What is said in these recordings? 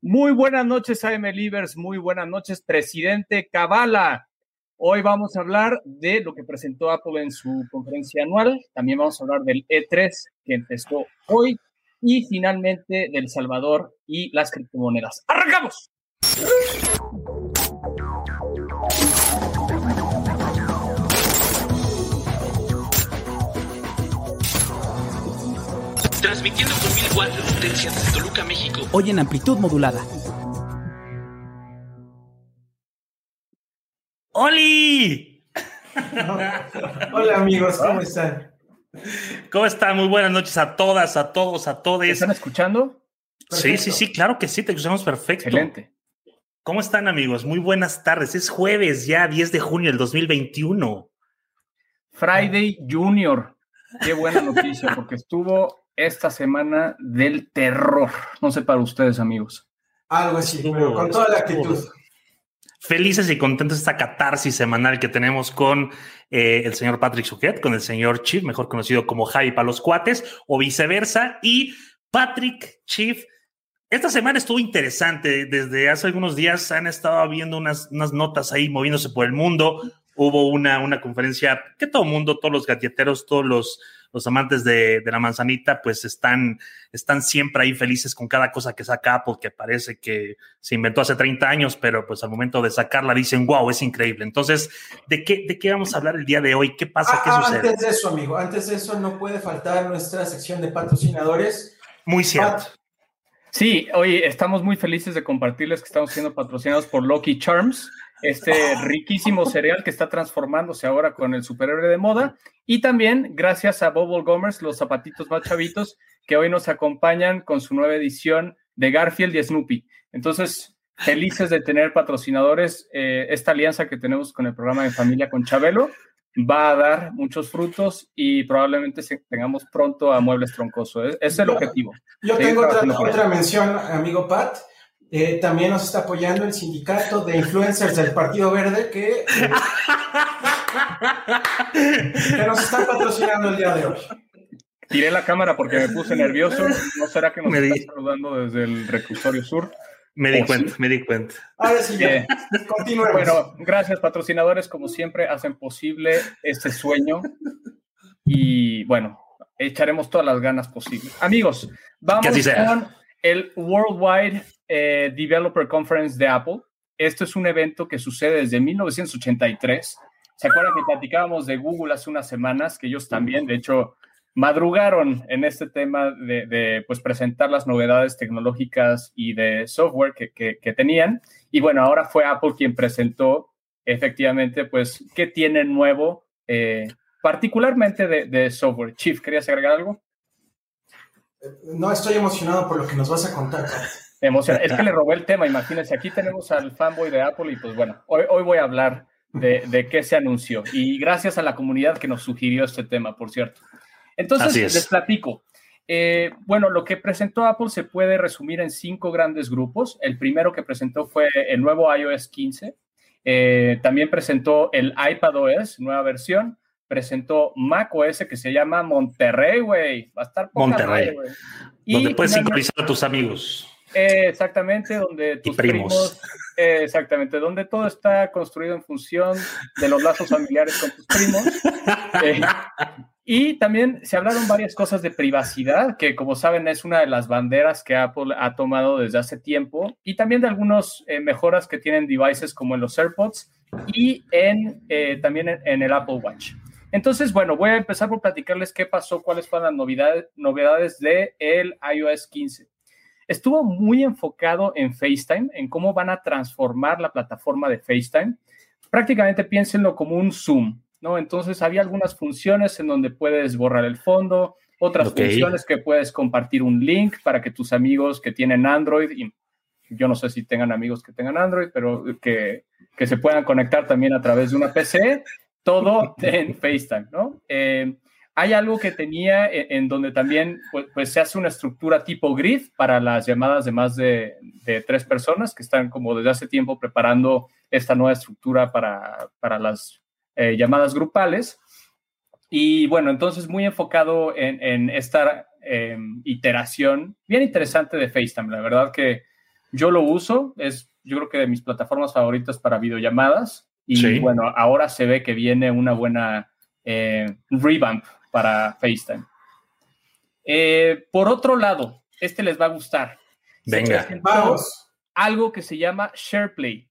Muy buenas noches, AM Livers. Muy buenas noches, presidente Cabala. Hoy vamos a hablar de lo que presentó Apple en su conferencia anual. También vamos a hablar del E3 que empezó hoy. Y finalmente del Salvador y las criptomonedas. ¡Arrancamos! Transmitiendo con mil watts de potencia desde Toluca, México. Hoy en amplitud modulada. ¡Oli! Hola amigos, ¿cómo están? ¿Cómo están? Muy buenas noches a todas, a todos, a todos. ¿Están escuchando? Sí, sí, sí, claro que sí, te escuchamos perfecto. Excelente. ¿Cómo están amigos? Muy buenas tardes. Es jueves ya, 10 de junio del 2021. Friday Junior. Qué buena noticia, porque estuvo esta semana del terror. No sé para ustedes, amigos. Algo así, pero con toda la actitud. Felices y contentos esta catarsis semanal que tenemos con eh, el señor Patrick Suquet, con el señor Chief, mejor conocido como Javi para los cuates, o viceversa. Y Patrick Chief, esta semana estuvo interesante. Desde hace algunos días han estado viendo unas, unas notas ahí moviéndose por el mundo. Hubo una, una conferencia que todo el mundo, todos los galleteros, todos los los amantes de, de, la manzanita, pues están, están siempre ahí felices con cada cosa que saca Apple, que parece que se inventó hace 30 años, pero pues al momento de sacarla dicen, wow, es increíble. Entonces, ¿de qué, de qué vamos a hablar el día de hoy? ¿Qué pasa? Ah, ¿Qué sucede? Antes de eso, amigo, antes de eso no puede faltar nuestra sección de patrocinadores. Muy cierto. Pat, Sí, hoy estamos muy felices de compartirles que estamos siendo patrocinados por Lucky Charms, este riquísimo cereal que está transformándose ahora con el superhéroe de moda. Y también gracias a Bubble Gomers, los zapatitos más chavitos, que hoy nos acompañan con su nueva edición de Garfield y Snoopy. Entonces, felices de tener patrocinadores. Eh, esta alianza que tenemos con el programa de familia con Chabelo va a dar muchos frutos y probablemente tengamos pronto a Muebles Troncoso. Ese es el objetivo. Yo tengo otra, otra mención, amigo Pat. Eh, también nos está apoyando el sindicato de influencers del Partido Verde que, eh, que nos están patrocinando el día de hoy. Tiré la cámara porque me puse nervioso. ¿No será que nos Me di- está saludando desde el reclusorio sur? Me di cuenta, sí. me di cuenta. Ahora sí, ya. Eh, Continuemos. Bueno, gracias patrocinadores, como siempre, hacen posible este sueño y bueno, echaremos todas las ganas posibles. Amigos, vamos con el Worldwide eh, Developer Conference de Apple. Esto es un evento que sucede desde 1983. ¿Se acuerdan que platicábamos de Google hace unas semanas? Que ellos también, de hecho, madrugaron en este tema de, pues, presentar las novedades tecnológicas y de software que, que, que tenían. Y bueno, ahora fue Apple quien presentó efectivamente, pues, qué tiene nuevo, eh, particularmente de, de, software. Chief, ¿querías agregar algo? No estoy emocionado por lo que nos vas a contar. Emociona. Es que le robé el tema, imagínense, aquí tenemos al fanboy de Apple y pues bueno, hoy, hoy voy a hablar de, de, qué se anunció y gracias a la comunidad que nos sugirió este tema, por cierto. Entonces, les platico. Eh, bueno, lo que presentó Apple se puede resumir en cinco grandes grupos. El primero que presentó fue el nuevo iOS 15. Eh, también presentó el iPadOS, nueva versión. Presentó macOS que se llama Monterrey, güey. Va a estar poca Monterrey. madre, y donde puedes sincronizar a tus amigos. Eh, exactamente, donde tus primos. primos eh, exactamente, donde todo está construido en función de los lazos familiares con tus primos. Eh, y también se hablaron varias cosas de privacidad, que como saben es una de las banderas que Apple ha tomado desde hace tiempo, y también de algunas mejoras que tienen devices como en los AirPods y en, también en, en, el Apple Watch. Entonces, bueno, voy a empezar por platicarles qué pasó, cuáles fueron las novedades, novedades de el iOS 15 estuvo muy enfocado en FaceTime, en cómo van a transformar la plataforma de FaceTime. Prácticamente piénsenlo como un Zoom, ¿no? Entonces había algunas funciones en donde puedes borrar el fondo, otras okay. funciones que puedes compartir un link para que tus amigos que tienen Android, y yo no sé si tengan amigos que tengan Android, pero que, que se puedan conectar también a través de una PC, todo en FaceTime, ¿no? Eh, hay algo que tenía en, donde también pues, pues, se hace una estructura tipo grid para las llamadas de más de, tres personas que están como desde hace tiempo preparando esta nueva estructura para, las eh, llamadas grupales. Y bueno, entonces muy enfocado en, en esta eh, iteración bien interesante de FaceTime. La verdad que Yo lo uso, es yo creo que de mis plataformas favoritas para videollamadas. Y bueno, ahora se ve que viene una buena eh, revamp para FaceTime. Eh, por otro lado, este les va a gustar. Venga. Vamos. Algo que se llama SharePlay.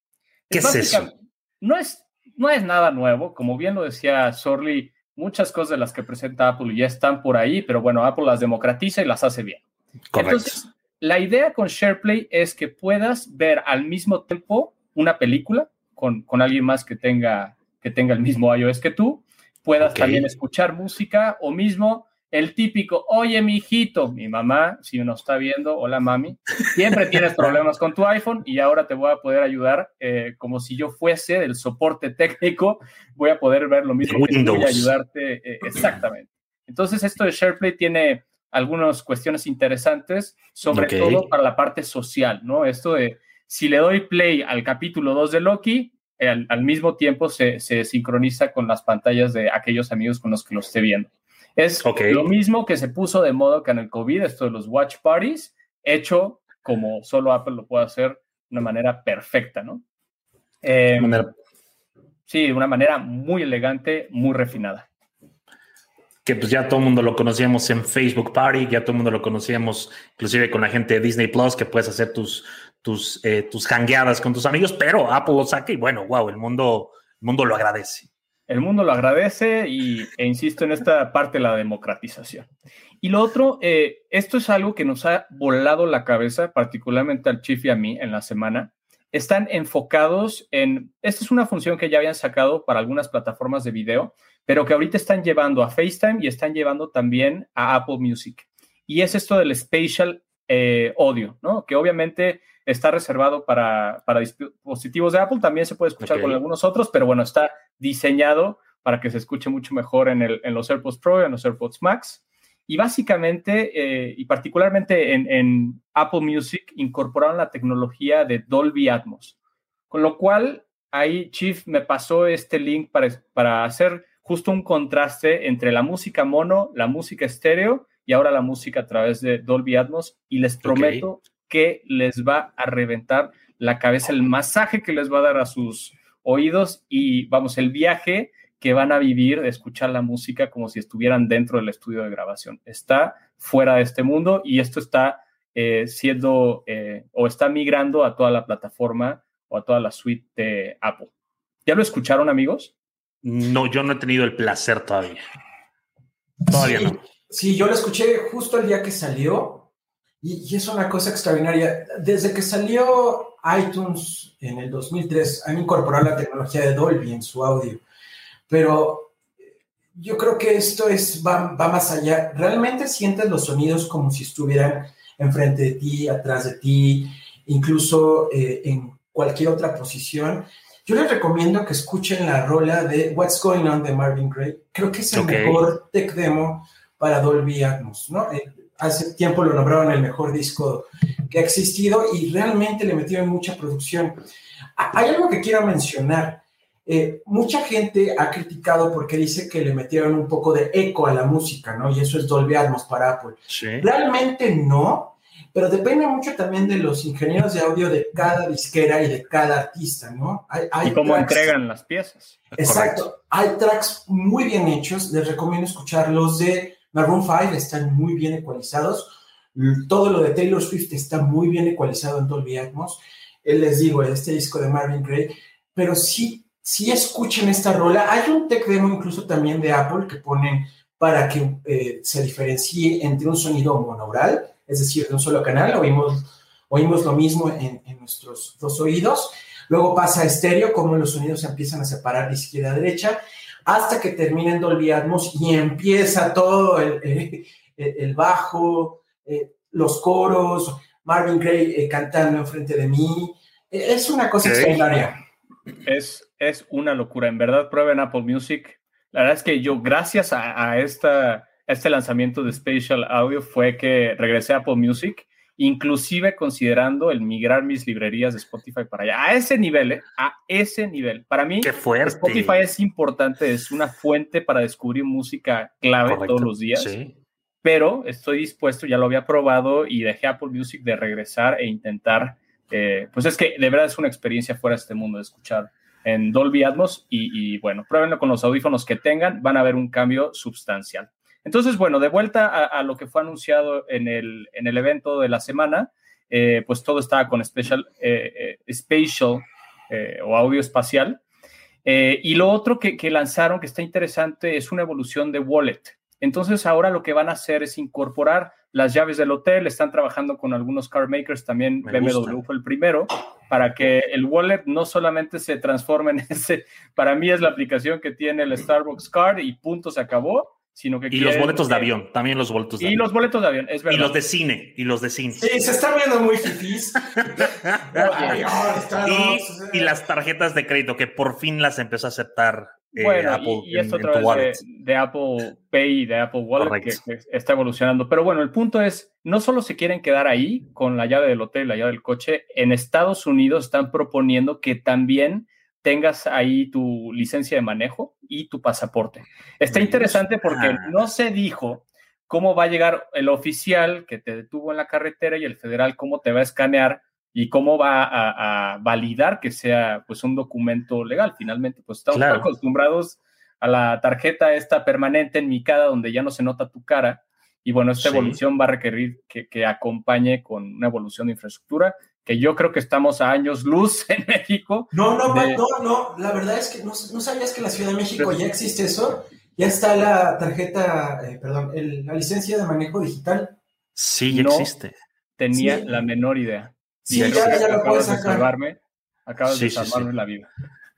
¿Qué es, eso? No es, no es nada nuevo, como bien lo decía Sorley, muchas cosas de las que presenta Apple ya están por ahí, pero bueno, Apple las democratiza y las hace bien. Correcto. Entonces, la idea con SharePlay es que puedas ver al mismo tiempo una película con, con alguien más que tenga, que tenga el mismo iOS que tú, puedas también escuchar música o mismo el típico, oye, mi hijito, mi mamá, si uno está viendo, hola mami, siempre tienes problemas con tu iPhone y ahora te voy a poder ayudar eh, como si yo fuese del soporte técnico, voy a poder ver lo mismo que tú y Windows. ayudarte eh, exactamente. Entonces, esto de SharePlay tiene algunas cuestiones interesantes, sobre todo para la parte social, ¿no? Esto de si le doy play al capítulo 2 de Loki, al, al mismo tiempo se, se sincroniza con las pantallas de aquellos amigos con los que lo esté viendo. Es lo mismo que se puso de moda que en el COVID, esto de los watch parties, hecho como solo Apple lo puede hacer de una manera perfecta, ¿no? Eh, manera- sí, de una manera muy elegante, muy refinada. que pues ya todo el mundo lo conocíamos en Facebook Party, ya todo el mundo lo conocíamos inclusive con la gente de Disney Plus, que puedes hacer tus, tus, eh, tus hangueadas con tus amigos, pero Apple lo saca y bueno, wow, el mundo, el mundo lo agradece. El mundo lo agradece y, e insisto en esta parte la democratización. Y lo otro, eh, esto es algo que nos ha volado la cabeza, particularmente al Chief y a mí en la semana. Están enfocados en, esta es una función que ya habían sacado para algunas plataformas de video, pero que ahorita están llevando a FaceTime y están llevando también a Apple Music. Y es esto del spatial eh, audio, ¿no? Que obviamente está reservado para, para dispositivos de Apple, también se puede escuchar con algunos otros, pero bueno, está diseñado para que se escuche mucho mejor en, el, en los AirPods Pro y en los AirPods Max. Y básicamente, eh, y particularmente en, en, Apple Music, incorporaron la tecnología de Dolby Atmos. Con lo cual, ahí Chief me pasó este link para, para hacer justo un contraste entre la música mono, la música estéreo y ahora la música a través de Dolby Atmos. Y les prometo okay. Que les va a reventar la cabeza, el masaje que les va a dar a sus oídos y vamos, el viaje que van a vivir de escuchar la música como si estuvieran dentro del estudio de grabación. Está fuera de este mundo y esto está eh, siendo eh, o está migrando a toda la plataforma o a toda la suite de Apple. ¿Ya lo escucharon, amigos? No, yo no he tenido el placer todavía. Todavía sí, no. Sí, yo lo escuché justo el día que salió y, y, es una cosa extraordinaria. Desde que salió iTunes en el 2003, han incorporado la tecnología de Dolby en su audio pero yo creo que esto es, va, va, más allá. Realmente sientes los sonidos como si estuvieran enfrente de ti, atrás de ti, incluso eh, en cualquier otra posición. Yo les recomiendo que escuchen la rola de What's Going On de Marvin Gaye. Creo que es el okay. mejor tech demo para Dolby Atmos, ¿no? Eh, hace tiempo lo nombraron el mejor disco que ha existido y realmente le metieron mucha producción. Hay algo que quiero mencionar. Eh, mucha gente ha criticado porque dice que le metieron un poco de eco a la música, ¿no? Y eso es Dolby Atmos para Apple. Sí. Realmente no, pero depende mucho también de los ingenieros de audio de cada disquera y de cada artista, ¿no? Hay, hay y cómo tracks, entregan las piezas. Exacto. Correcto. Hay tracks muy bien hechos. Les recomiendo escuchar los de Maroon 5, están muy bien ecualizados. Todo lo de Taylor Swift está muy bien ecualizado en Dolby Atmos. Eh, les digo, este disco de Marvin Gaye, pero sí si escuchen esta rola, hay un tech demo incluso también de Apple que ponen para que eh, se diferencie entre un sonido monaural, es decir, de un solo canal, oímos, oímos lo mismo en, en, nuestros dos oídos, luego pasa a estéreo, como los sonidos se empiezan a separar de izquierda a derecha, hasta que termina en Dolby Atmos y empieza todo el, el, el bajo, eh, los coros, Marvin Gaye eh, cantando enfrente de mí, es una cosa okay. extraordinaria. Es, es una locura. En verdad, prueben Apple Music. La verdad es que yo, gracias a, a, esta, a este lanzamiento de Spatial Audio, fue que regresé a Apple Music, inclusive considerando el migrar mis librerías de Spotify para allá. A ese nivel, ¿eh? A ese nivel. Para mí. Spotify es importante, es una fuente para descubrir música clave Correcto. todos los días. Sí. Pero estoy dispuesto, ya lo había probado y dejé Apple Music de regresar e intentar eh, pues es que de verdad es una experiencia fuera de este mundo de escuchar en Dolby Atmos y, bueno, pruébenlo con los audífonos que tengan, van a ver un cambio sustancial. Entonces, bueno, de vuelta a, lo que fue anunciado en el, en el evento de la semana, eh, pues todo estaba con special, eh, spatial o audio espacial. y lo otro que, que lanzaron que está interesante es una evolución de Wallet. Entonces ahora lo que van a hacer es incorporar las llaves del hotel, están trabajando con algunos car makers, también BMW fue el primero, para que el wallet no solamente se transforme en ese, para mí es la aplicación que tiene el Starbucks Card y punto, se acabó, sino que... Y los boletos de avión, también los boletos de y avión. Y los boletos de avión, es verdad. Y los de cine, y los de cine. Sí, se está viendo muy fifís. y, y las tarjetas de crédito, que por fin las empezó a aceptar eh, bueno, y, esto otra vez de, Apple Pay y de Apple Wallet que, está evolucionando. Pero bueno, el punto es, no solo se quieren quedar ahí con la llave del hotel, la llave del coche, en Estados Unidos están proponiendo que también tengas ahí tu licencia de manejo y tu pasaporte. Está interesante porque no se dijo cómo va a llegar el oficial que te detuvo en la carretera y el federal cómo te va a escanear y cómo va a, validar que sea pues un documento legal. Finalmente, pues estamos acostumbrados a la tarjeta esta permanente en mi cara donde ya no se nota tu cara. Y bueno, esta evolución va a requerir que, acompañe con una evolución de infraestructura, que yo creo que estamos a años luz en México. No, no, no, no, la verdad es que no, sabías que en la Ciudad de México ya existe eso. Ya está la tarjeta, eh, perdón, la licencia de manejo digital. Sí, ya existe. Tenía la menor idea. Sí, ya, ya lo puedes sacar. De salvarme, acabas de salvarme la vida.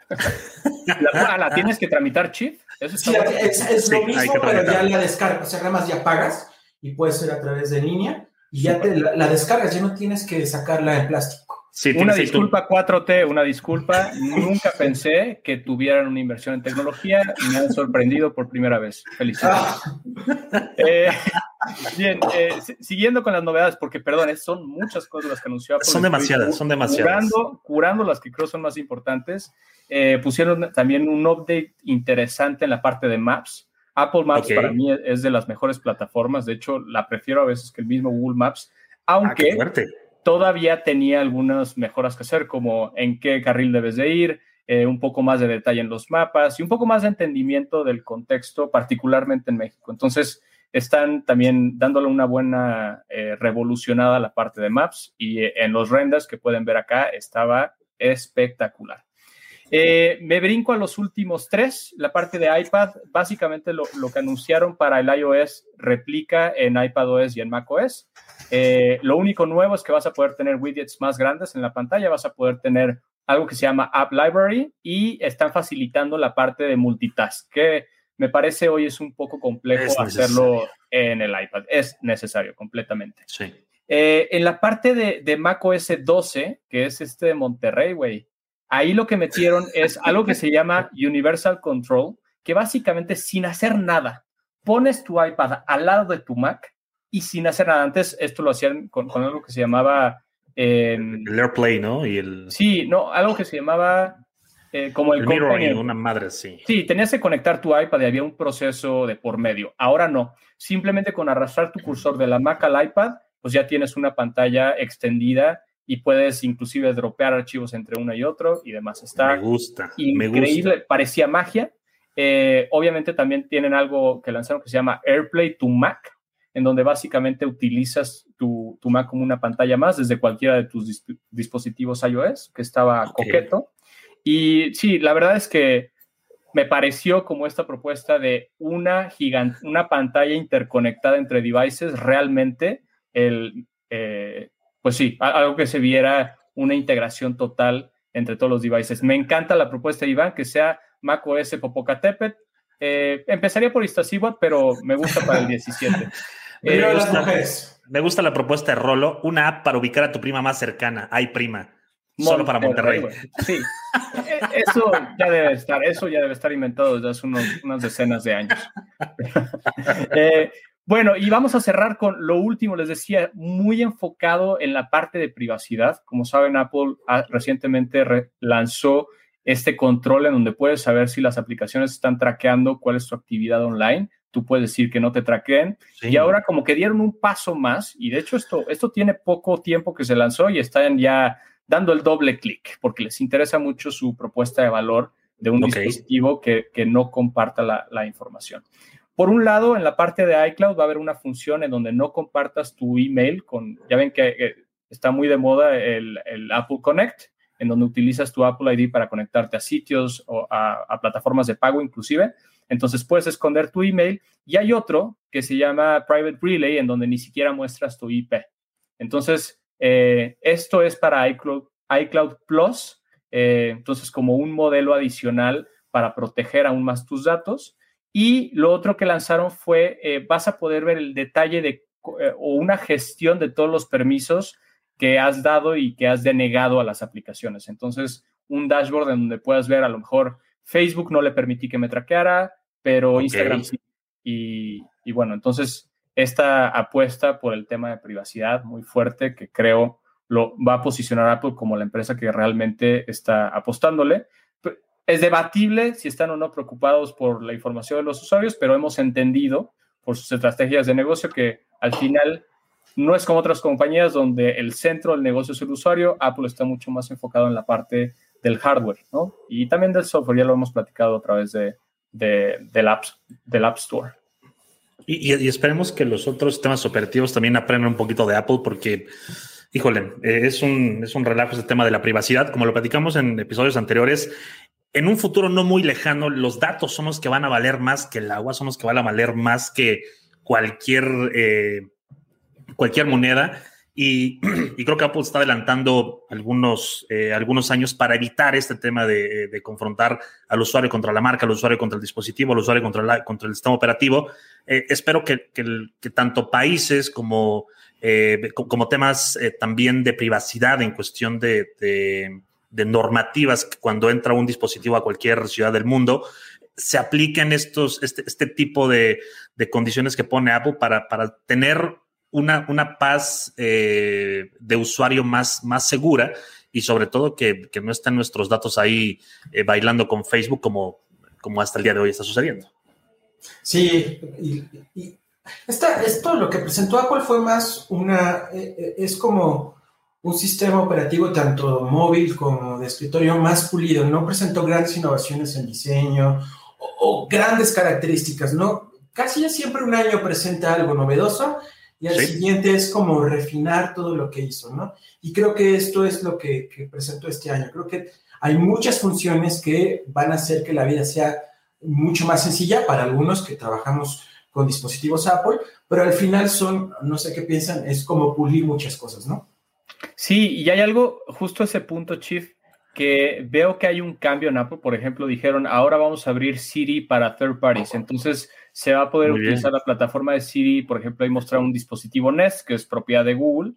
la, la, tienes que tramitar, Chief? Eso sí, es, lo mismo, pero ya la descargas. O sea, además ya pagas y puede ser a través de línea y ya te la, descargas, ya no tienes que sacarla en plástico. Sí, una disculpa 4T, una disculpa. Nunca pensé que tuvieran una inversión en tecnología y me han sorprendido por primera vez. Felicidades. Ah. Eh, bien, eh, siguiendo con las novedades, porque perdón, son muchas cosas las que anunció Apple. Son demasiadas, son demasiadas. Curando, curando las que creo son más importantes. Eh, pusieron también un update interesante en la parte de Maps. Apple Maps para mí es de las mejores plataformas. De hecho, la prefiero a veces que el mismo Google Maps. Aunque. Ah, todavía tenía algunas mejoras que hacer, como en qué carril debes de ir, eh, un poco más de detalle en los mapas y un poco más de entendimiento del contexto, particularmente en México. Entonces, están también dándole una buena eh, revolucionada a la parte de maps y eh, en los renders que pueden ver acá estaba espectacular. Me brinco a los últimos tres. La parte de iPad, básicamente lo, lo, que anunciaron para el iOS replica en iPadOS y en macOS. Eh, lo único nuevo es que vas a poder tener widgets más grandes en la pantalla, vas a poder tener algo que se llama App Library y están facilitando la parte de multitask, que me parece hoy es un poco complejo hacerlo en el iPad. Es necesario completamente. Sí. Eh, en la parte de, de Mac OS 12, que es este de Monterrey, güey, ahí lo que metieron es algo que se llama Universal Control, que básicamente sin hacer nada, pones tu iPad al lado de tu Mac y sin hacer nada. Antes esto lo hacían con, algo que se llamaba... Em, el AirPlay, ¿no? Y el... Sí, no, algo que se llamaba eh, como el... el una madre, sí. Sí, tenías que conectar tu iPad y había un proceso de por medio. Ahora no. Simplemente con arrastrar tu cursor de la Mac al iPad, pues ya tienes una pantalla extendida y puedes inclusive dropear archivos entre uno y otro y demás. Está me gusta, increíble, parecía magia. Eh, obviamente también tienen algo que lanzaron que se llama AirPlay to Mac, en donde básicamente utilizas tu, Mac como una pantalla más desde cualquiera de tus dispositivos iOS, que estaba coqueto. Y sí, la verdad es que me pareció como esta propuesta de una, una pantalla interconectada entre devices, realmente, el, eh, pues sí, algo que se viera una integración total entre todos los devices. Me encanta la propuesta de Iván, que sea Mac OS Popocatépetl. Eh, empezaría por Iztaccíhuatl, pero me gusta para el 17. Eh, me, gusta, la propuesta de Rolo, una app para ubicar a tu prima más cercana. Ay, prima. Solo para Monterrey. Sí, e, eso ya debe estar, eso ya debe estar inventado desde hace unas decenas de años. Eh, bueno, y vamos a cerrar con lo último, les decía, muy enfocado en la parte de privacidad. Como saben, Apple recientemente lanzó este control en donde puedes saber si las aplicaciones están traqueando cuál es tu actividad online tú puedes decir que no te traqueen. Y ahora como que dieron un paso más, y de hecho esto, esto tiene poco tiempo que se lanzó y están ya dando el doble clic, porque les interesa mucho su propuesta de valor de un dispositivo que, no comparta la, información. Por un lado, en la parte de iCloud va a haber una función en donde no compartas tu email con, ya ven que eh, está muy de moda el, Apple Connect, en donde utilizas tu Apple ID para conectarte a sitios o a, plataformas de pago inclusive. Entonces puedes esconder tu email y hay otro que se llama Private Relay en donde ni siquiera muestras tu IP. Entonces, eh, esto es para iCloud, iCloud Plus, eh, entonces como un modelo adicional para proteger aún más tus datos. Y lo otro que lanzaron fue, eh, vas a poder ver el detalle de o una gestión de todos los permisos que has dado y que has denegado a las aplicaciones. Entonces, un dashboard en donde puedas ver a lo mejor Facebook no le permití que me traqueara, pero Instagram sí. Y, y, bueno, entonces esta apuesta por el tema de privacidad muy fuerte que creo lo va a posicionar Apple como la empresa que realmente está apostándole. Es debatible si están o no preocupados por la información de los usuarios, pero hemos entendido por sus estrategias de negocio que al final no es como otras compañías donde el centro del negocio es el usuario, Apple está mucho más enfocado en la parte del hardware, ¿no? Y también del software, ya lo hemos platicado a través de, del, app, del App Store. Y, esperemos que los otros sistemas operativos también aprendan un poquito de Apple porque, híjole, eh, es, un, es un relajo ese tema de la privacidad. Como lo platicamos en episodios anteriores, en un futuro no muy lejano, los datos son los que van a valer más que el agua, son los que van a valer más que cualquier, eh, cualquier moneda. Y, creo que Apple está adelantando algunos, eh, algunos años para evitar este tema de, confrontar al usuario contra la marca, al usuario contra el dispositivo, al usuario contra, la, contra el sistema operativo. Eh, espero que, que, tanto países como, eh, como temas también de privacidad en cuestión de, de, normativas cuando entra un dispositivo a cualquier ciudad del mundo, se apliquen estos, este, este tipo de, de condiciones que pone Apple para, para tener una, una paz eh, de usuario más, más segura y sobre todo que, no estén nuestros datos ahí eh, bailando con Facebook como, como hasta el día de hoy está sucediendo. Sí, y, esto lo que presentó Apple fue más una, eh, es como un sistema operativo tanto móvil como de escritorio más pulido, no presentó grandes innovaciones en diseño o, o grandes características, ¿no? Casi siempre un año presenta algo novedoso y al siguiente es como refinar todo lo que hizo, ¿no? Y creo que esto es lo que, presentó este año. Creo que hay muchas funciones que van a hacer que la vida sea mucho más sencilla para algunos que trabajamos con dispositivos Apple, pero al final son, no sé qué piensan, es como pulir muchas cosas, ¿no? Sí, y hay algo, justo ese punto, Chief, que veo que hay un cambio en Apple. Por ejemplo, dijeron, ahora vamos a abrir Siri para third parties. Entonces, se va a poder utilizar la plataforma de Siri, por ejemplo, ahí mostrar un dispositivo Nest, que es propiedad de Google.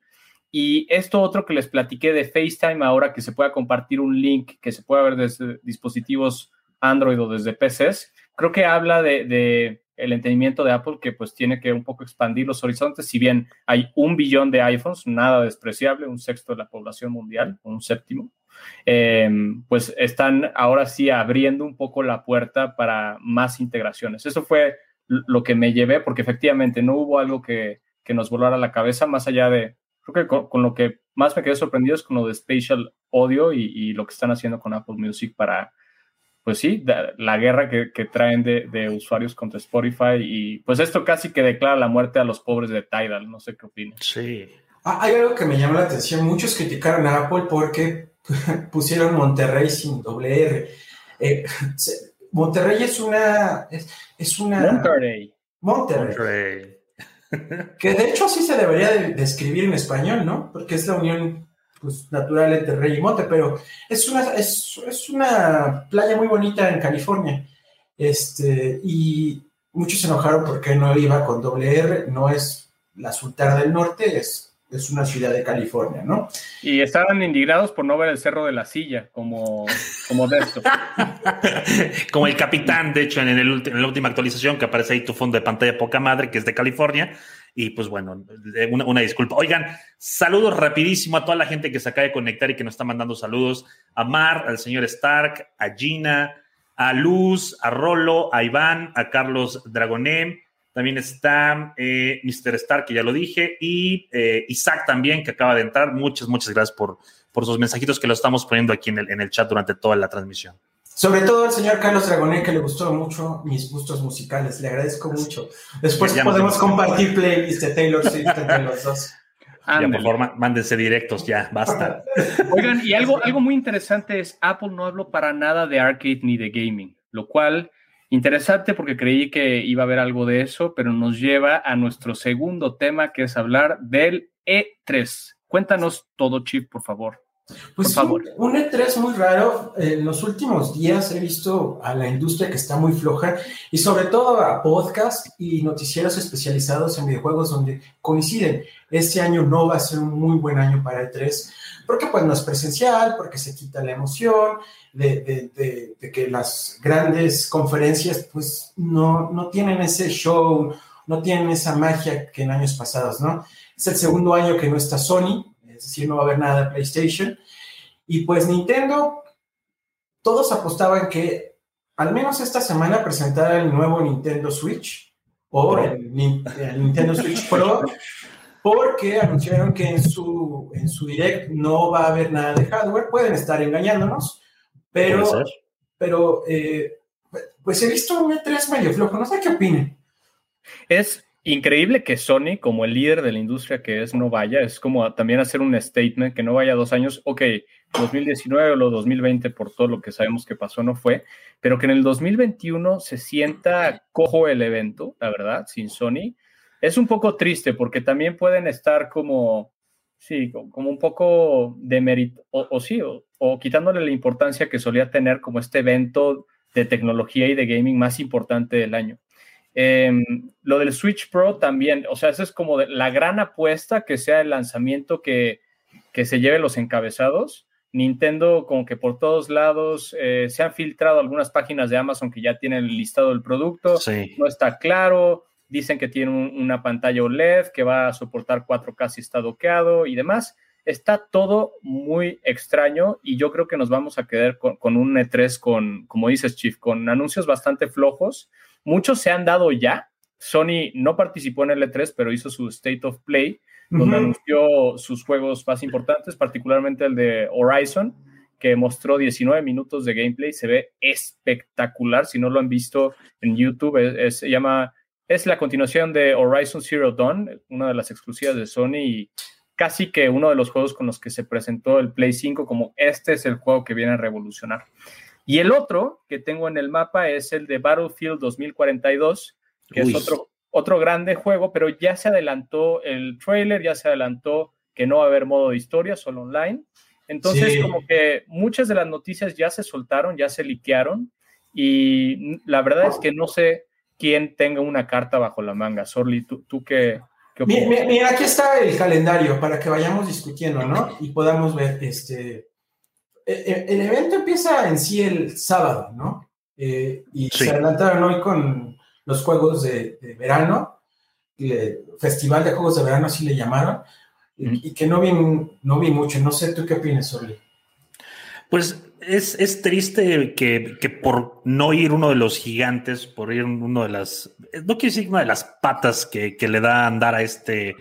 Y esto otro que les platiqué de FaceTime ahora, que se pueda compartir un link, que se pueda ver desde dispositivos Android o desde PCs, creo que habla de, el entendimiento de Apple que pues tiene que un poco expandir los horizontes. Si bien hay un billón de iPhones, nada despreciable, un sexto de la población mundial, un séptimo, eh, pues están ahora sí abriendo un poco la puerta para más integraciones. Eso fue lo que me llevé, porque efectivamente no hubo algo que, nos volara la cabeza más allá de, creo que con, lo que más me quedé sorprendido es con lo de Spatial Audio y, lo que están haciendo con Apple Music para, pues sí, la guerra que, traen de, usuarios contra Spotify y pues esto casi que declara la muerte a los pobres de Tidal, no sé qué opinas. Sí. Ah, hay algo que me llama la atención, muchos criticaron a Apple porque pusieron Monterrey sin doble R. Eh, Monterrey es una. Es, una Monterrey. Monterrey. Que de hecho así se debería de, escribir en español, ¿no? Porque es la unión pues, natural entre Rey y Monte, pero es una, es, una playa muy bonita en California. Este, y muchos se enojaron porque no iba con doble R, no es la Sultana del Norte, es es una ciudad de California, ¿no? Y estaban indignados por no ver el Cerro de la Silla, como, como de esto. como el capitán, de hecho, en, el, en, la última actualización que aparece ahí tu fondo de pantalla poca madre, que es de California. Y pues bueno, una, una, disculpa. Oigan, saludos rapidísimo a toda la gente que se acaba de conectar y que nos está mandando saludos. A Mar, al señor Stark, a Gina, a Luz, a Rolo, a Iván, a Carlos Dragoné, También está eh, Mr. Star, que ya lo dije, y eh, Isaac también, que acaba de entrar. Muchas, muchas gracias por, por sus mensajitos que lo estamos poniendo aquí en el, en el chat durante toda la transmisión. Sobre todo al señor Carlos Dragonet, que le gustó mucho mis gustos musicales. Le agradezco mucho. Después podemos compartir playlists de Taylor Swift entre los dos. Ya, por favor, má- mándense directos, ya, basta. Oigan, y algo, algo muy interesante es Apple no habló para nada de arcade ni de gaming, lo cual interesante porque creí que iba a haber algo de eso, pero nos lleva a nuestro segundo tema que es hablar del E3. Cuéntanos todo, Chip, por favor. Pues Por favor. Un, un E3 muy raro. En los últimos días he visto a la industria que está muy floja y sobre todo a podcast y noticieros especializados en videojuegos donde coinciden. Este año no va a ser un muy buen año para E3 porque pues no es presencial, porque se quita la emoción de, de- de- de que las grandes conferencias pues no, no tienen ese show, no tienen esa magia que en años pasados, ¿no? Es el segundo año que no está Sony, es decir, no va a haber nada de PlayStation. Y pues Nintendo, todos apostaban que al menos esta semana presentara el nuevo Nintendo Switch o el, Nin- el Nintendo Switch Pro, porque anunciaron que en su, en su direct no va a haber nada de hardware. Pueden estar engañándonos, pero, pero eh, pues he visto un E3 medio flojo. No sé qué opinen. Es increíble que Sony, como el líder de la industria que es, no vaya. Es como también hacer un statement que no vaya dos años. Ok, 2019 o lo 2020, por todo lo que sabemos que pasó, no fue. Pero que en el 2021 se sienta cojo el evento, la verdad, sin Sony. Es un poco triste porque también pueden estar como, sí, co- como un poco de mérito, o, o sí, o quitándole la importancia que solía tener como este evento de tecnología y de gaming más importante del año. Eh, lo del Switch Pro también, o sea, eso es como la gran apuesta que sea el lanzamiento que, que se lleve los encabezados. Nintendo, como que por todos lados eh, se han filtrado algunas páginas de Amazon que ya tienen el listado del producto. Sí. No está claro. Dicen que tiene un- una pantalla OLED que va a soportar 4K si está doqueado y demás. Está todo muy extraño y yo creo que nos vamos a quedar con, con un E3 con, como dices, Chief, con anuncios bastante flojos. Muchos se han dado ya. Sony no participó en el E3, pero hizo su State of Play, donde anunció sus juegos más importantes, particularmente el de Horizon, que mostró 19 minutos de gameplay. Se ve espectacular. Si no lo han visto en YouTube, es- es- se llama, es la continuación de Horizon Zero Dawn, una de las exclusivas de Sony y casi que uno de los juegos con los que se presentó el Play 5, como este es el juego que viene a revolucionar. Y el otro que tengo en el mapa es el de Battlefield 2042, que Uy. es otro, otro grande juego, pero ya se adelantó el trailer, ya se adelantó que no va a haber modo de historia, solo online. Entonces, Sí. como que muchas de las noticias ya se soltaron, ya se liquearon, y la verdad es que no sé quién tenga una carta bajo la manga. Sorly, ¿tú, tú qué, qué Mi- opinas? mi- Mira, aquí está el calendario para que vayamos discutiendo, ¿no? Y podamos ver, este, el evento empieza en sí el sábado, ¿no? Eh, y Sí. se adelantaron hoy con los juegos de, de verano, le- Festival de Juegos de Verano, así le llamaron, y, Ujú. y que no vi, no vi mucho. No sé, ¿tú qué opinas, Oli? Pues es, es triste que, que por no ir uno de los gigantes, por ir uno de las, no quiero decir una de las patas que, que le da a andar a este,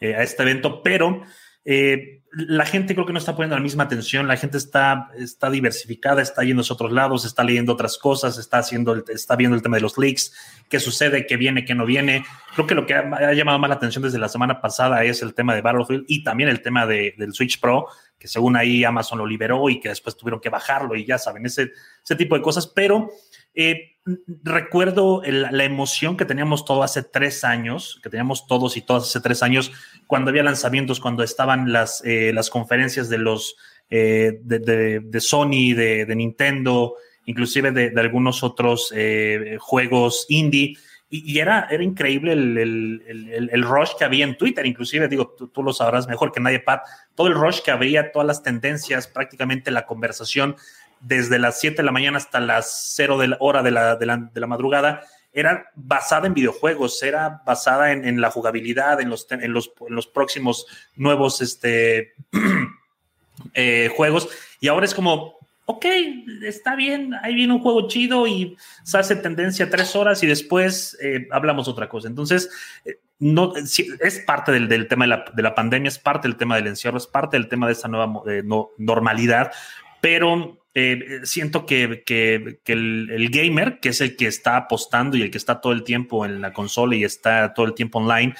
eh, a este evento, pero eh, la gente creo que no está poniendo la misma atención, la gente está, está diversificada, está yendo a otros lados, está leyendo otras cosas, está, haciendo está viendo el tema de los leaks, qué sucede, qué viene, qué no viene. Creo que lo que ha, llamado más la atención desde la semana pasada es el tema de Battlefield y también el tema de- del Switch Pro, que según ahí Amazon lo liberó y que después tuvieron que bajarlo y ya saben, ese, ese tipo de cosas. Pero eh, recuerdo la emoción que teníamos todo hace tres años, que teníamos todos y todas hace tres años, cuando había lanzamientos, cuando estaban las, eh, las conferencias de los eh, de, de- de Sony, de, de Nintendo, inclusive de, algunos otros eh, juegos indie. Y, y era, era increíble el, el- el- el rush que había en Twitter, inclusive, digo, tú, tú lo sabrás mejor que nadie, Pat, todo el rush que había, todas las tendencias, prácticamente la conversación desde las 7 de la mañana hasta las 0 de la hora de la, de la, la madrugada, era basada en videojuegos, era basada en, en la jugabilidad, en los, en los, en los próximos nuevos este, eh, juegos. Y ahora es como, ok, está bien, ahí viene un juego chido y se hace tendencia tres horas y después eh, hablamos otra cosa. Entonces, eh, no, es parte del, tema de la, pandemia, es parte del tema del encierro, es parte del tema de esta nueva normalidad, pero eh, siento que, el, gamer, que es el que está apostando y el que está todo el tiempo en la consola y está todo el tiempo online,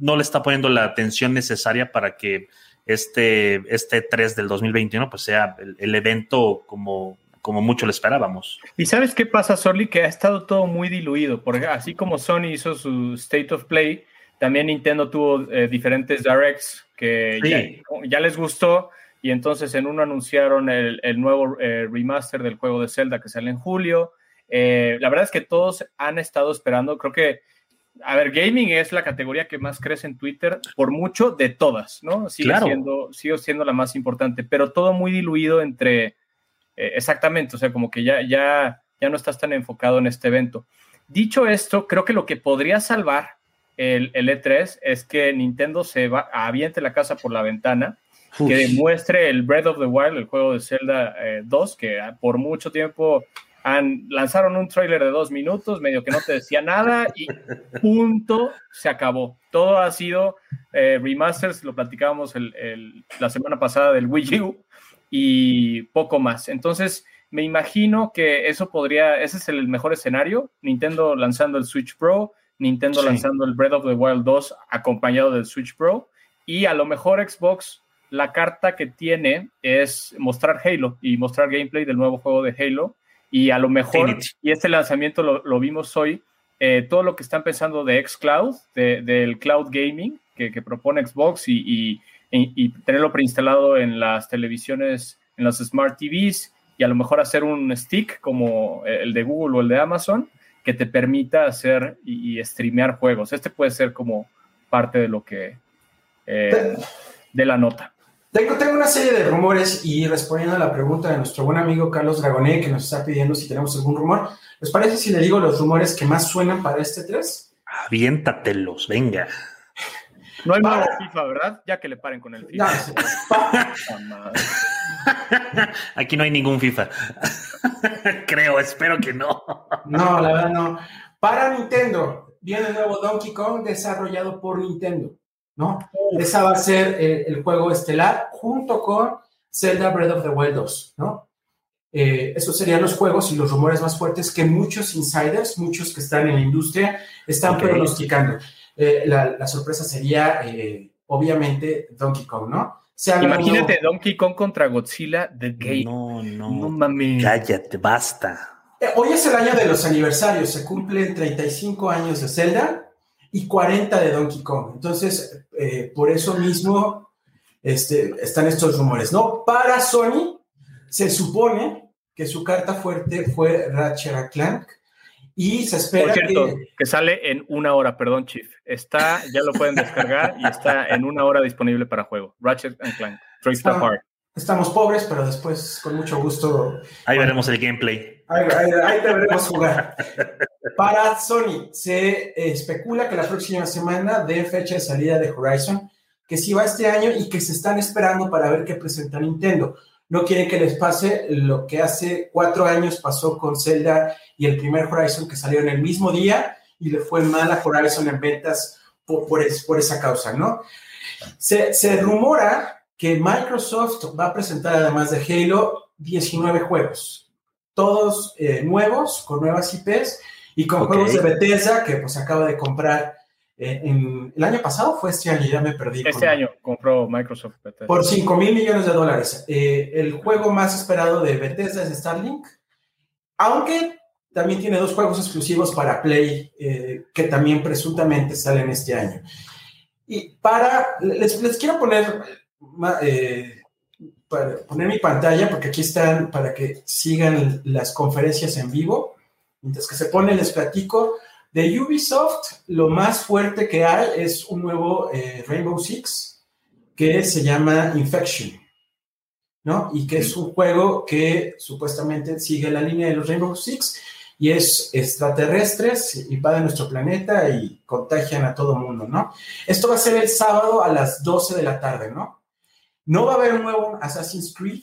no le está poniendo la atención necesaria para que este, este 3 del 2021 pues sea el, evento como, como mucho lo esperábamos. ¿Y sabes qué pasa, Sorly? Que ha estado todo muy diluido, porque así como Sony hizo su State of Play, también Nintendo tuvo eh, diferentes directs que ya, les gustó y entonces en uno anunciaron el, nuevo eh, remaster del juego de Zelda que sale en julio. Eh, la verdad es que todos han estado esperando, creo que a ver, gaming es la categoría que más crece en Twitter por mucho de todas, ¿no? Sigue, siendo, sigue siendo la más importante, pero todo muy diluido entre, eh, exactamente, o sea, como que ya, ya, ya no estás tan enfocado en este evento. Dicho esto, creo que lo que podría salvar el, E3 es que Nintendo se va, aviente la casa por la ventana, que demuestre el Breath of the Wild, el juego de Zelda 2, eh, que por mucho tiempo lanzaron un trailer de dos minutos, medio que no te decía nada y punto, se acabó. Todo ha sido eh, remasters, lo platicábamos la semana pasada del Wii U y poco más. Entonces, me imagino que eso podría, ese es el mejor escenario, Nintendo lanzando el Switch Pro, Nintendo lanzando el Breath of the Wild 2 acompañado del Switch Pro y a lo mejor Xbox la carta que tiene es mostrar Halo y mostrar gameplay del nuevo juego de Halo y a lo mejor, y este lanzamiento lo, vimos hoy, eh, todo lo que están pensando de xCloud, del cloud gaming que, propone Xbox y, tenerlo preinstalado en las televisiones, en las smart TVs y a lo mejor hacer un stick como el de Google o el de Amazon que te permita hacer y, streamear juegos. Este puede ser como parte de lo que... Eh, de la nota. Tengo, una serie de rumores y respondiendo a la pregunta de nuestro buen amigo Carlos Dragoné, que nos está pidiendo si tenemos algún rumor, ¿les parece si le digo los rumores que más suenan para este 3? Aviéntatelos, venga. No hay para... FIFA, ¿verdad? Ya que le paren con el FIFA. Aquí no hay ningún FIFA. Creo, espero que no. no, la verdad no. Para Nintendo, viene el nuevo Donkey Kong desarrollado por Nintendo. ¿No? Esa va a ser eh, el, juego estelar junto con Zelda Breath of the Wild 2, ¿no? Eh, esos serían los juegos y los rumores más fuertes que muchos insiders, muchos que están en la industria, están pronosticando. Eh, la, sorpresa sería, obviamente, Donkey Kong, ¿no? Imagínate Donkey Kong contra Godzilla de Game. No, no. No mames. Cállate, basta. Hoy es el año de los aniversarios, se cumplen 35 años de Zelda y 40 de Donkey Kong. Entonces, eh, por eso mismo este, están estos rumores, ¿no? Para Sony, se supone que su carta fuerte fue Ratchet Clank y se espera por cierto, que... sale en una hora, perdón, Chief. Está, ya lo pueden descargar y está en una hora disponible para juego. Ratchet Clank, Trace Apart. Estamos pobres, pero después, con mucho gusto. Ahí veremos el gameplay. Ahí, ahí, te veremos jugar. Para Sony, se especula que la próxima semana dé fecha de salida de Horizon, que sí va este año y que se están esperando para ver qué presenta Nintendo. No quieren que les pase lo que hace cuatro años pasó con Zelda y el primer Horizon que salió en el mismo día y le fue mal a Horizon en ventas por, por, esa causa, ¿no? Se, se rumora que Microsoft va a presentar además de Halo 19 juegos, todos eh, nuevos, con nuevas IPs y con juegos de Bethesda que pues acaba de comprar eh, en, el año pasado fue este año, ya me perdí. Este año compró Microsoft Bethesda. Por 5 mil millones de dólares. Eh, el juego más esperado de Bethesda es Starlink, aunque también tiene dos juegos exclusivos para Play que también presuntamente salen este año. Y para, les, les quiero poner eh, para poner mi pantalla, porque aquí están para que sigan las conferencias en vivo. Mientras que se pone, les platico. De Ubisoft, lo más fuerte que hay es un nuevo eh, Rainbow Six que se llama Infection, ¿no? Y que es un juego que supuestamente sigue la línea de los Rainbow Six y es extraterrestres, de nuestro planeta y contagian a todo mundo, ¿no? Esto va a ser el sábado a las 12 de la tarde, ¿no? No va a haber un nuevo Assassin's Creed,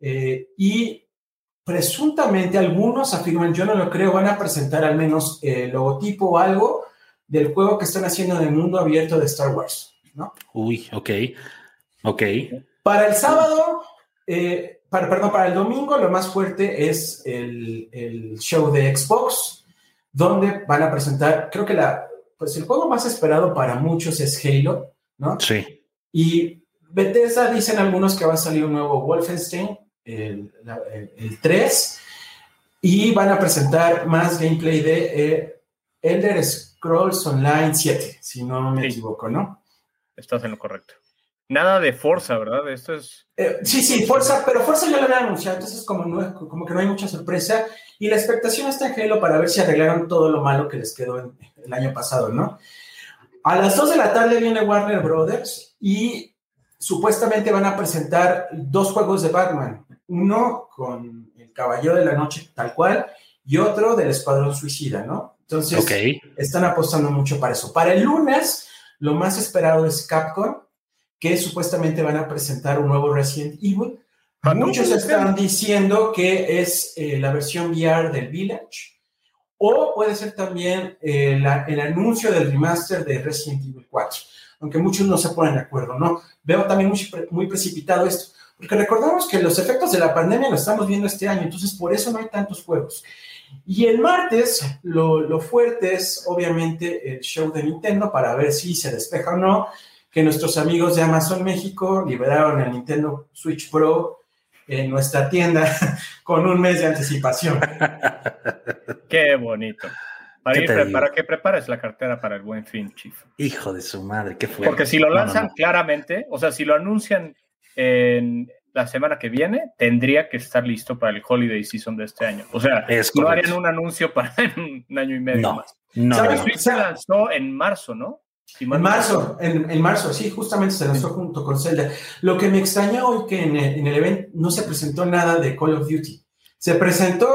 eh, y presuntamente algunos afirman, yo no lo creo, van a presentar al menos el logotipo o algo del juego que están haciendo en el mundo abierto de Star Wars, ¿no? Uy, ok, ok. Para el sábado, eh, para, perdón, para el domingo lo más fuerte es el, el, show de Xbox, donde van a presentar, creo que la, pues el juego más esperado para muchos es Halo, ¿no? Sí. Y Bethesda dicen algunos que va a salir un nuevo Wolfenstein, el, el, 3, y van a presentar más gameplay de eh, Elder Scrolls Online 7, si no me Sí. equivoco, ¿no? Estás en lo correcto. Nada de Forza, ¿verdad? Esto es. Eh, sí, sí, Forza, pero Forza ya lo habían anunciado, entonces como, no, como que no hay mucha sorpresa. Y la expectación está en Halo para ver si arreglaron todo lo malo que les quedó en- el año pasado, ¿no? A las 2 de la tarde viene Warner Brothers y supuestamente van a presentar dos juegos de Batman. Uno con el Caballero de la Noche tal cual y otro del Escuadrón Suicida, ¿no? Entonces, están apostando mucho para eso. Para el lunes, lo más esperado es Capcom, que supuestamente van a presentar un nuevo Resident Evil. Ah, Muchos no, están diciendo que es eh, la versión VR del Village, o puede ser también eh, la- el anuncio del remaster de Resident Evil 4, aunque muchos no se ponen de acuerdo, ¿no? Veo también muy, pre- muy precipitado esto, porque recordamos que los efectos de la pandemia los estamos viendo este año, entonces por eso no hay tantos juegos. Y el martes, lo, lo fuerte es obviamente el show de Nintendo para ver si se despeja o no, que nuestros amigos de Amazon México liberaron el Nintendo Switch Pro en nuestra tienda con un mes de anticipación. Qué bonito. Para, ¿Qué ir para que prepares la cartera para el buen fin, Chief. Hijo de su madre, qué fue. Porque si lo lanzan claramente, o sea, si lo anuncian en la semana que viene, tendría que estar listo para el holiday season de este año. O sea, Es no harían un anuncio para en un año y medio No, más. no, ¿Sabes? no. Switch se lanzó en marzo, ¿no? Si En marzo, en, en marzo, sí, justamente se lanzó junto con Zelda. Lo que me extrañó hoy que en el, en el evento no se presentó nada de Call of Duty. Se presentó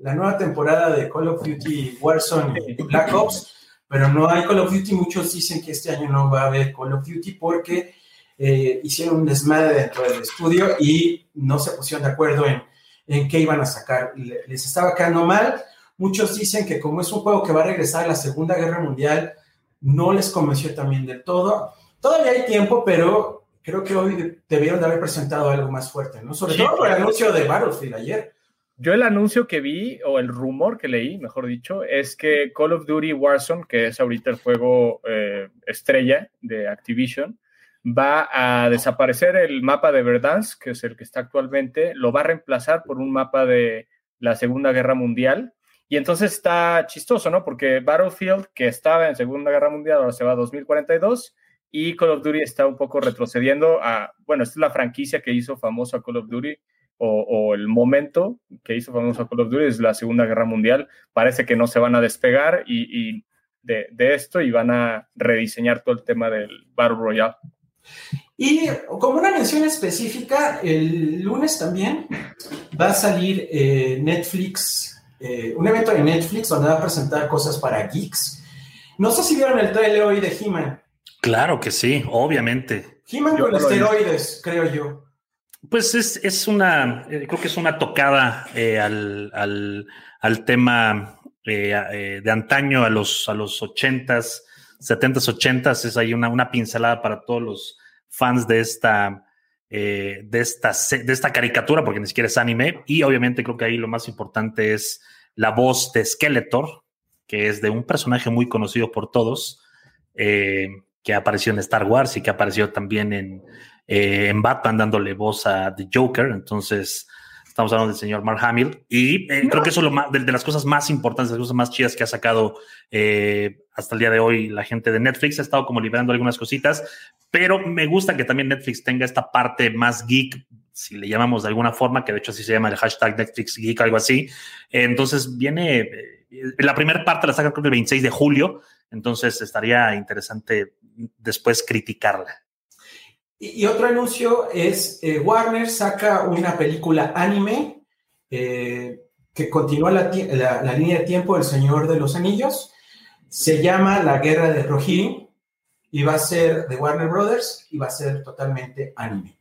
la nueva temporada de Call of Duty Warzone y Black Ops, pero no hay Call of Duty. Muchos dicen que este año no va a haber Call of Duty porque eh, hicieron un desmadre dentro del estudio y no se pusieron de acuerdo en, en qué iban a sacar. Le- Les estaba quedando mal. Muchos dicen que como es un juego que va a regresar a la Segunda Guerra Mundial, no les convenció también del todo. Todavía hay tiempo, pero creo que hoy debieron de haber presentado algo más fuerte, ¿no? Sobre Sí, todo por el anuncio de Battlefield ayer. Yo el anuncio que vi, o el rumor que leí, mejor dicho, es que Call of Duty Warzone, que es ahorita el juego eh, estrella de Activision, va a desaparecer el mapa de Verdansk, que es el que está actualmente, lo va a reemplazar por un mapa de la Segunda Guerra Mundial. Y entonces está chistoso, ¿no? Porque Battlefield, que estaba en Segunda Guerra Mundial, ahora se va a 2042 y Call of Duty está un poco retrocediendo a, bueno, esta es la franquicia que hizo famoso a Call of Duty o, el momento que hizo famoso a Call of Duty es la Segunda Guerra Mundial. Parece que no se van a despegar y, de esto y van a rediseñar todo el tema del Battle Royale. Y como una mención específica, el lunes también va a salir eh, Netflix, eh, un evento de Netflix donde va a presentar cosas para geeks. No sé si vieron el trailer hoy de He-Man. Claro que sí, obviamente. He-Man con esteroides, creo yo. Pues es, es una, eh, creo que es una tocada eh, al, al, al tema eh, de antaño, a los, a los 80s, 70s, 80s. Es ahí una, una pincelada para todos los fans de esta, de, esta, de esta caricatura, porque ni siquiera es anime. Y obviamente creo que ahí lo más importante es la voz de Skeletor, que es de un personaje muy conocido por todos, eh, que apareció en Star Wars y que apareció también en, eh, en Batman dándole voz a The Joker. Entonces, estamos hablando del señor Mark Hamill. Y eh, creo que eso es lo más, de, de las cosas más importantes, de las cosas más chidas que ha sacado eh, hasta el día de hoy la gente de Netflix. Ha estado como liberando algunas cositas, pero me gusta que también Netflix tenga esta parte más geek, si le llamamos de alguna forma, que de hecho así se llama el hashtag Netflix Geek, algo así. Entonces, viene. eh, la primera parte la saca creo que el 26 de julio. Entonces, estaría interesante después criticarla. Y, y otro anuncio es eh, Warner saca una película anime eh, que continúa la, la- la línea de tiempo del Señor de los Anillos. Se llama La Guerra de Rohirrim y va a ser de Warner Brothers y va a ser totalmente anime.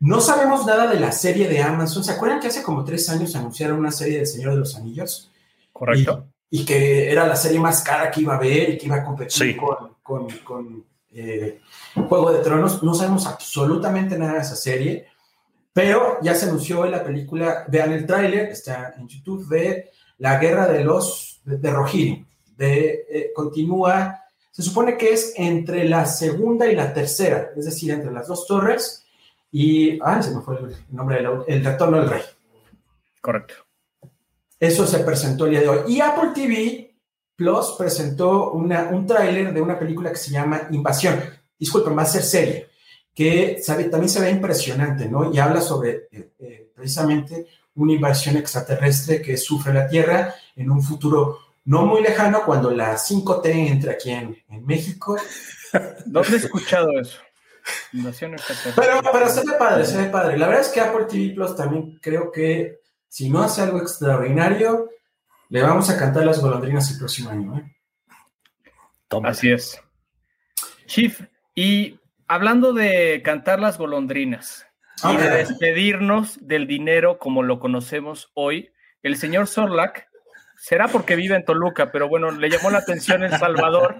No sabemos nada de la serie de Amazon. ¿Se acuerdan que hace como tres años anunciaron una serie del Señor de los Anillos? Correcto. Y, que era la serie más cara que iba a haber y que iba a competir Sí. con, con- con, eh, Juego de Tronos. No sabemos absolutamente nada de esa serie, pero ya se anunció en la película. Vean el tráiler, está en YouTube, de La Guerra de los de, de Rohirrim. De, eh, continúa, se supone que es entre la segunda y la tercera, es decir, entre las dos torres y. Ah, se me fue el nombre del el retorno del rey. Correcto. Eso se presentó el día de hoy. Y Apple TV Plus presentó una, un tráiler de una película que se llama Invasión. Disculpen, va a ser serie, que sabe, también se ve impresionante, ¿no? Y habla sobre eh, eh, precisamente una invasión extraterrestre que sufre la Tierra en un futuro no muy lejano, cuando la 5T entre aquí en, en México. ¿Dónde he escuchado eso? Invasión extraterrestre. Pero, pero se ve padre, se ve padre. La verdad es que Apple TV Plus también creo que si no hace algo extraordinario, le vamos a cantar las golondrinas el próximo año. ¿eh? Toma. Así es. Chief, y hablando de cantar las golondrinas y de despedirnos del dinero como lo conocemos hoy, el señor Sorlac será porque vive en Toluca, pero bueno, le llamó la atención El Salvador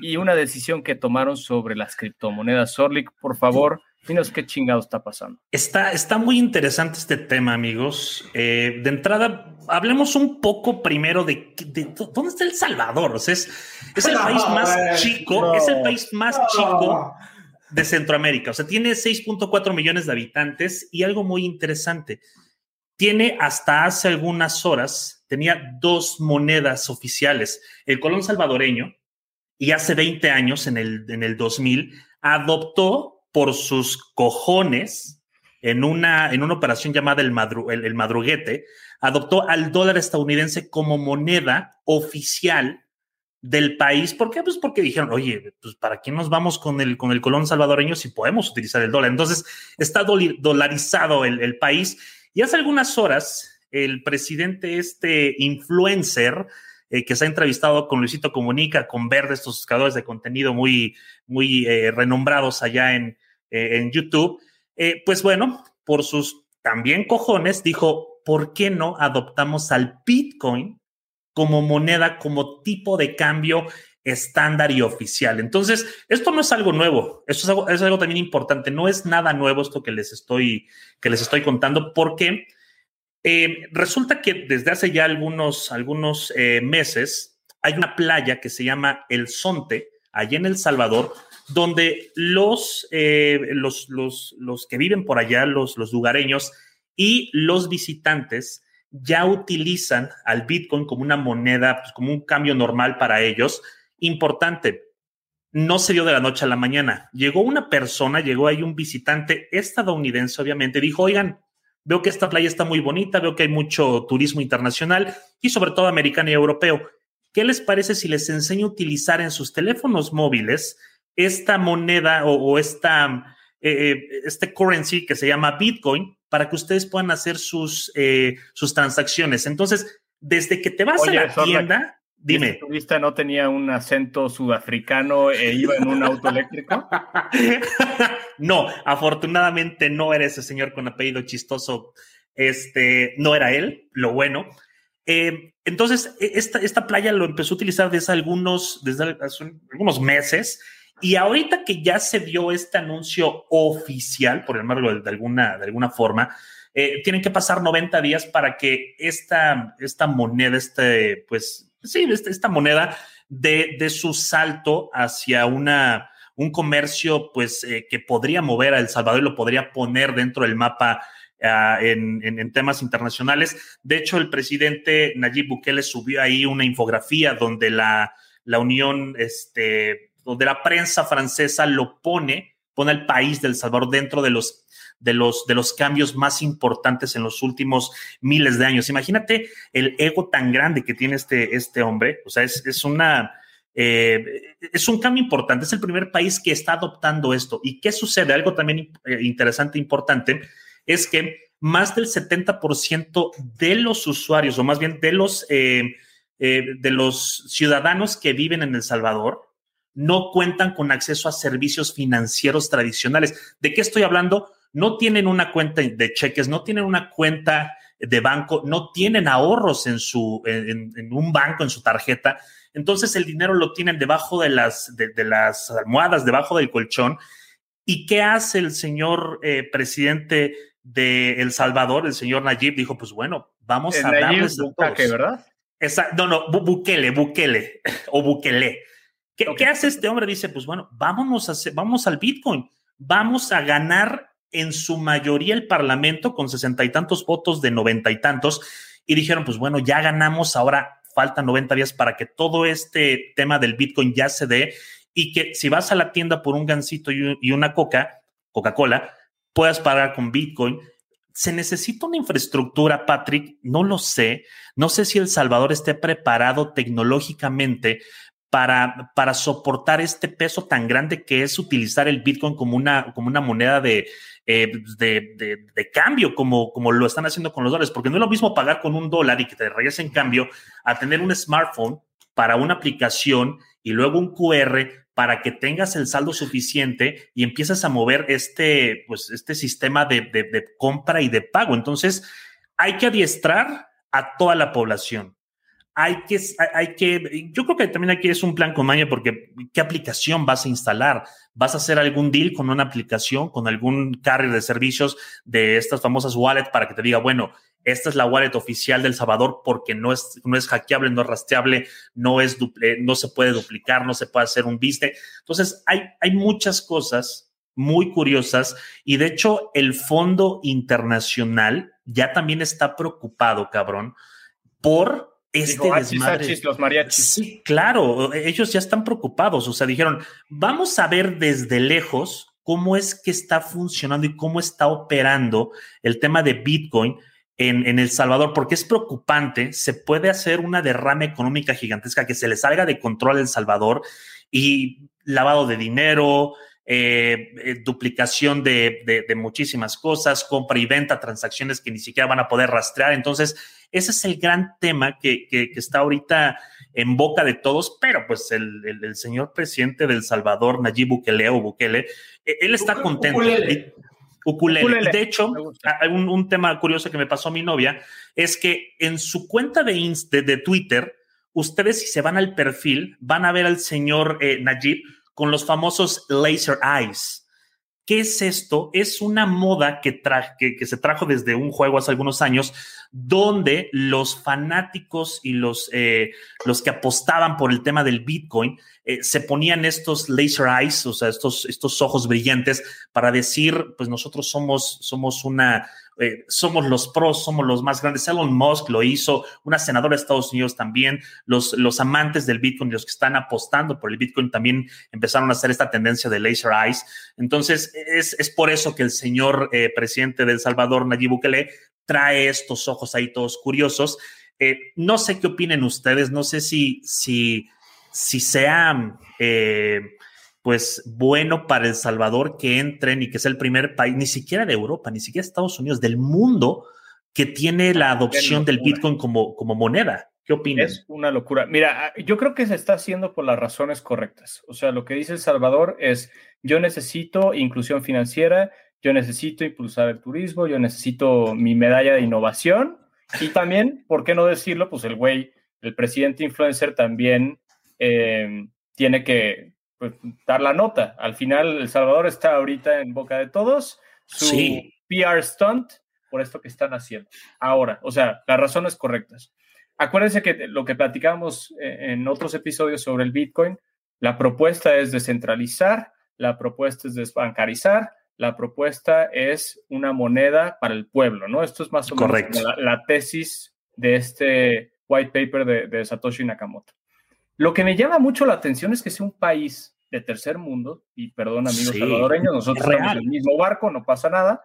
y una decisión que tomaron sobre las criptomonedas. Sorlic, por favor, dinos qué chingado está pasando. Está, está muy interesante este tema, amigos. Eh, de entrada, hablemos un poco primero de, de- dónde está El Salvador. O sea, es, es el No, país más chico, no. es el país más chico No. de Centroamérica. O sea, tiene 6.4 millones de habitantes y algo muy interesante. Tiene hasta hace algunas horas, tenía dos monedas oficiales. El colón salvadoreño, y hace 20 años, en el, en el 2000, adoptó por sus cojones, en una, en una operación llamada el, el- madruguete, adoptó al dólar estadounidense como moneda oficial del país. ¿Por qué? Pues porque dijeron, oye, pues ¿para qué nos vamos con el, con el colón salvadoreño si podemos utilizar el dólar? Entonces, está dolarizado el, el país. Y hace algunas horas, el presidente, este influencer, eh, que se ha entrevistado con Luisito Comunica, con Verde, estos buscadores de contenido muy, muy eh, renombrados allá en, eh, en YouTube, pues bueno, por sus también cojones, dijo, ¿por qué no adoptamos al Bitcoin como moneda, como tipo de cambio estándar y oficial? Entonces, esto no es algo nuevo, esto es algo, es algo también importante, no es nada nuevo esto que les estoy, que les estoy contando, porque eh, resulta que desde hace ya algunos, algunos eh, meses hay una playa que se llama El Sonte, allá en El Salvador, donde los, eh, los, los, los que viven por allá, los, los lugareños y los visitantes ya utilizan al Bitcoin como una moneda, pues, como un cambio normal para ellos. Importante, no se dio de la noche a la mañana. Llegó una persona, llegó ahí un visitante estadounidense, obviamente, dijo, oigan, veo que esta playa está muy bonita, veo que hay mucho turismo internacional y sobre todo americano y europeo. ¿Qué les parece si les enseño a utilizar en sus teléfonos móviles esta moneda o, o esta, eh, este currency que se llama Bitcoin para que ustedes puedan hacer sus, eh, sus transacciones? Entonces, desde que te vas Oye, a la tienda, dime. ¿Este turista no tenía un acento sudafricano e iba en un auto eléctrico? no, afortunadamente no era ese señor con apellido chistoso. Este no era él, lo bueno. Eh, entonces, e- esta, esta playa lo empezó a utilizar desde algunos, desde hace algunos meses. Y ahorita que ya se dio este anuncio oficial, por llamarlo de, de alguna, de alguna forma, eh, tienen que pasar 90 días para que esta, esta moneda, este, pues, sí, esta, moneda de, de su salto hacia una, un comercio, pues, eh, que podría mover a El Salvador y lo podría poner dentro del mapa uh, en, en, en, temas internacionales. De hecho, el presidente Nayib Bukele subió ahí una infografía donde la, la Unión, este, donde la prensa francesa lo pone, pone al país del Salvador dentro de los de los, de los cambios más importantes en los últimos miles de años. Imagínate el ego tan grande que tiene este, este hombre. O sea, es, es una, eh, es un cambio importante. Es el primer país que está adoptando esto. ¿Y qué sucede? Algo también eh, interesante, importante, es que más del 70% de los usuarios, o más bien de los, eh, de los ciudadanos que viven en El Salvador, no cuentan con acceso a servicios financieros tradicionales. ¿De qué estoy hablando? no tienen una cuenta de cheques, no tienen una cuenta de banco, no tienen ahorros en su, en, un banco, en su tarjeta. Entonces el dinero lo tienen debajo de las, de, las almohadas, debajo del colchón. ¿Y qué hace el señor eh, presidente de El Salvador, el señor Nayib? Dijo, pues bueno, vamos a darles a ¿verdad? no, no, Bukele, Bukele o Bukele. ¿Qué, hace este hombre? Dice, pues bueno, vámonos a vamos al Bitcoin, vamos a ganar en su mayoría el Parlamento con sesenta y tantos votos de noventa y tantos. Y dijeron, pues bueno, ya ganamos, ahora faltan 90 días para que todo este tema del Bitcoin ya se dé y que si vas a la tienda por un gansito y una coca, Coca-Cola, puedas pagar con Bitcoin. ¿Se necesita una infraestructura, Patrick? No lo sé. No sé si El Salvador esté preparado tecnológicamente para, para soportar este peso tan grande que es utilizar el Bitcoin como una, como una moneda de, eh, de, de, cambio, como, como lo están haciendo con los dólares, porque no es lo mismo pagar con un dólar y que te regrese en cambio a tener un smartphone para una aplicación y luego un QR para que tengas el saldo suficiente y empieces a mover este, pues, este sistema de, de compra y de pago. Entonces, hay que adiestrar a toda la población hay que, hay que, yo creo que también aquí es un plan con maña porque ¿qué aplicación vas a instalar? ¿Vas a hacer algún deal con una aplicación, con algún carrier de servicios de estas famosas wallets para que te diga, bueno, esta es la wallet oficial del Salvador porque no es, no es hackeable, no es rastreable, no, es no se puede duplicar, no se puede hacer un viste. Entonces, hay, hay muchas cosas muy curiosas y de hecho el Fondo Internacional ya también está preocupado, cabrón, por este desmadre. los mariachis. Sí, claro, ellos ya están preocupados, o sea, dijeron, vamos a ver desde lejos cómo es que está funcionando y cómo está operando el tema de Bitcoin en, en, El Salvador, porque es preocupante, se puede hacer una derrama económica gigantesca que se le salga de control El Salvador y lavado de dinero, eh, eh, duplicación de, de, muchísimas cosas, compra y venta, transacciones que ni siquiera van a poder rastrear. Entonces, ese es el gran tema que, que, está ahorita en boca de todos, pero pues el, el, señor presidente del Salvador, Nayib Bukele o Bukele, e, él está contento. Ukulele. De hecho, un, un, tema curioso que me pasó a mi novia es que en su cuenta de, de, Twitter, ustedes si se van al perfil, van a ver al señor eh, Nayib con los famosos laser eyes. ¿Qué es esto? Es una moda que, se trajo desde un juego hace algunos años, donde los fanáticos y los, eh, los que apostaban por el tema del Bitcoin eh, se ponían estos laser eyes, o sea, estos, estos ojos brillantes para decir, pues nosotros somos, somos una, eh, somos los pros, somos los más grandes. Elon Musk lo hizo, una senadora de Estados Unidos también, los, los amantes del Bitcoin los que están apostando por el Bitcoin también empezaron a hacer esta tendencia de laser eyes. Entonces, es, es por eso que el señor eh, presidente de El Salvador, Nayib Bukele, trae estos ojos ahí todos curiosos. Eh, no sé qué opinen ustedes, no sé si, si, si sea pues bueno para El Salvador que entren y que sea el primer país, ni siquiera de Europa, ni siquiera Estados Unidos, del mundo que tiene la adopción del Bitcoin como, como moneda. ¿Qué opinas? Es una locura. Mira, yo creo que se está haciendo por las razones correctas. O sea, lo que dice El Salvador es, yo necesito inclusión financiera, yo necesito impulsar el turismo, yo necesito mi medalla de innovación y también, ¿por qué no decirlo? Pues el güey, el presidente influencer también eh, tiene que pues, dar la nota. Al final, El Salvador está ahorita en boca de todos. Su PR stunt por esto que están haciendo. Ahora, o sea, las razones correctas. Acuérdense que lo que platicamos eh, en otros episodios sobre el Bitcoin, la propuesta es descentralizar, la propuesta es desbancarizar, la propuesta es una moneda para el pueblo, ¿no? Esto es más o menos la, tesis de este white paper de, de Satoshi Nakamoto. Lo que me llama mucho la atención es que sea un país de tercer mundo, y perdón amigos salvadoreños, nosotros estamos en el mismo barco, no pasa nada,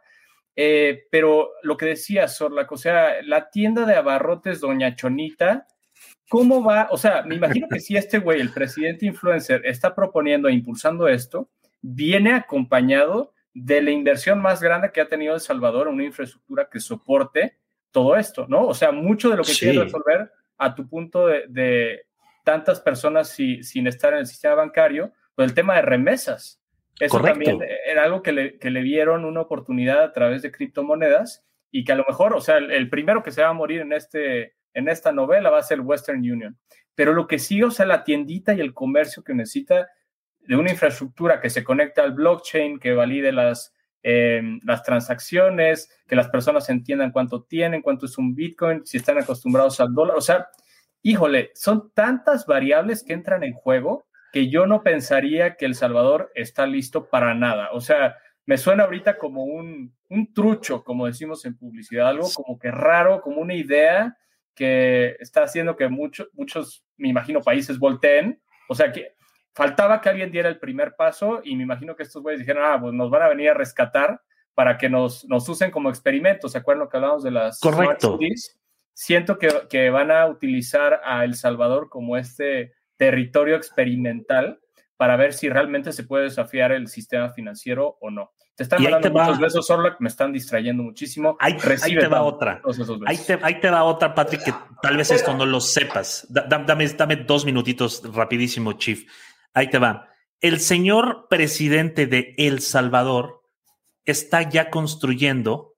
eh, pero lo que decía Sorla, o sea, la tienda de abarrotes Doña Chonita, ¿cómo va? O sea, me imagino que si este güey, el presidente influencer, está proponiendo e impulsando esto, viene acompañado de la inversión más grande que ha tenido El Salvador en una infraestructura que soporte todo esto, ¿no? O sea, mucho de lo que quiere resolver a tu punto de tantas personas sin estar en el sistema bancario, pues el tema de remesas. Eso también era algo que le, que le vieron una oportunidad a través de criptomonedas y que a lo mejor, o sea, el, primero que se va a morir en, este, en esta novela va a ser Western Union. Pero lo que sí, o sea, la tiendita y el comercio que necesita de una infraestructura que se conecte al blockchain, que valide las, em, las transacciones, que las personas entiendan cuánto tienen, cuánto es un Bitcoin, si están acostumbrados al dólar. O sea, híjole, son tantas variables que entran en juego que yo no pensaría que El Salvador está listo para nada. O sea, me suena ahorita como un, un trucho, como decimos en publicidad, algo como que raro, como una idea que está haciendo que muchos, muchos, me imagino, países volteen. O sea, que faltaba que alguien diera el primer paso y me imagino que estos güeyes dijeron, ah, pues nos van a venir a rescatar para que nos, nos usen como experimento. ¿Se acuerdan lo que hablábamos de las Correcto. Siento que, que, van a utilizar a El Salvador como este territorio experimental para ver si realmente se puede desafiar el sistema financiero o no. Te están hablando muchos besos, Orlac, me están distrayendo muchísimo. Ahí, te va otra. Ahí te, ahí te, va otra, Patrick, que tal vez esto no lo sepas. dame, dame dos minutitos rapidísimo, Chief. Ahí te va. El señor presidente de El Salvador está ya construyendo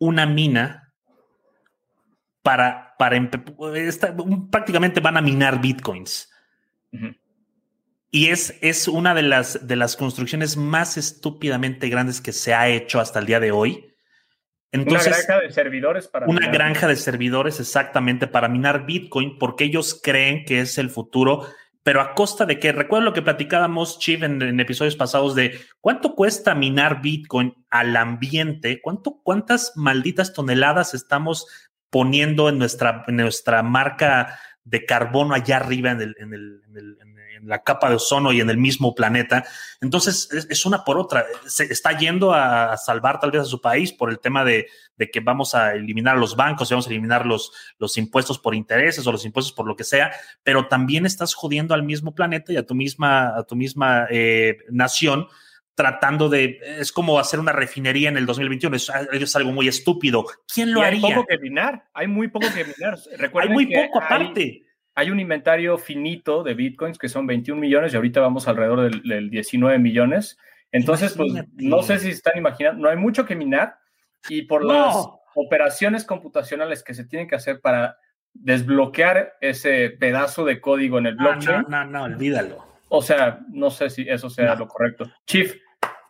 una mina para, para prácticamente van a minar bitcoins. Y es, es una de las, de las construcciones más estúpidamente grandes que se ha hecho hasta el día de hoy. Entonces, una granja de servidores para. Una granja de servidores exactamente para minar Bitcoin porque ellos creen que es el futuro, pero a costa de que, recuerdo lo que platicábamos, Chief, en, episodios pasados de cuánto cuesta minar Bitcoin al ambiente, ¿Cuánto, cuántas malditas toneladas estamos poniendo en nuestra, en nuestra marca de carbono allá arriba en el, en el, en el la capa de ozono y en el mismo planeta. Entonces, es, una por otra. Se está yendo a salvar tal vez a su país por el tema de, que vamos a eliminar los bancos y vamos a eliminar los, los impuestos por intereses o los impuestos por lo que sea, pero también estás jodiendo al mismo planeta y a tu misma, a tu misma eh, nación tratando de, es como hacer una refinería en el 2021, es, es algo muy estúpido. ¿Quién lo haría? Hay poco que minar, hay muy poco que minar. hay muy poco aparte hay un inventario finito de bitcoins que son 21 millones y ahorita vamos alrededor del, 19 millones. Entonces, pues no sé si están imaginando, no hay mucho que minar y por las operaciones computacionales que se tienen que hacer para desbloquear ese pedazo de código en el blockchain. No, no, no, olvídalo. O sea, no sé si eso sea lo correcto. Chief,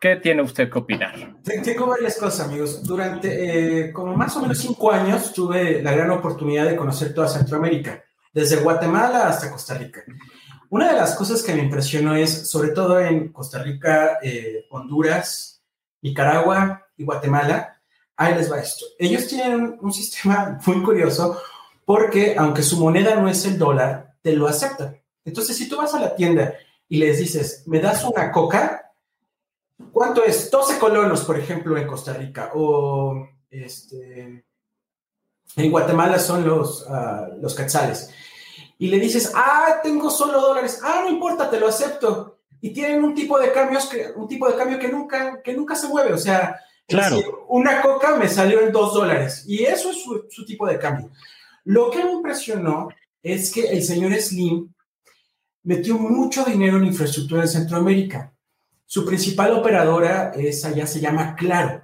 ¿qué tiene usted que opinar? Tengo varias cosas, amigos. Durante eh, como más o menos cinco años tuve la gran oportunidad de conocer toda Centroamérica desde Guatemala hasta Costa Rica. Una de las cosas que me impresionó es, sobre todo en Costa Rica, eh, Honduras, Nicaragua y Guatemala, ahí les va esto. Ellos tienen un, sistema muy curioso porque aunque su moneda no es el dólar, te lo aceptan. Entonces, si tú vas a la tienda y les dices, me das una coca, ¿cuánto es? 12 colonos, por ejemplo, en Costa Rica, o este, en Guatemala son los, uh, los quetzales y le dices, ah, tengo solo dólares, ah, no importa, te lo acepto. Y tienen un tipo de cambios que, un tipo de cambio que nunca, que nunca se mueve. O sea, claro. una coca me salió en dos dólares y eso es su, su, tipo de cambio. Lo que me impresionó es que el señor Slim metió mucho dinero en infraestructura en Centroamérica. Su principal operadora es allá, se llama Claro.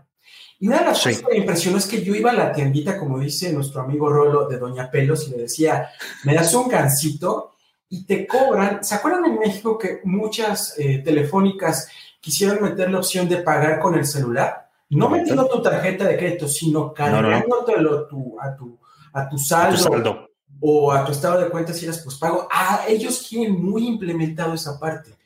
Y una de las cosas que me impresionó es que yo iba a la tiendita, como dice nuestro amigo Rolo de Doña Pelos, y le decía, me das un gancito y te cobran. ¿Se acuerdan en México que muchas eh, telefónicas quisieron meter la opción de pagar con el celular? No metiendo tu tarjeta de crédito, sino cargándotelo a, tu, a tu saldo, o a tu estado de cuenta si eras pago. Ah, ellos quieren muy implementado esa parte.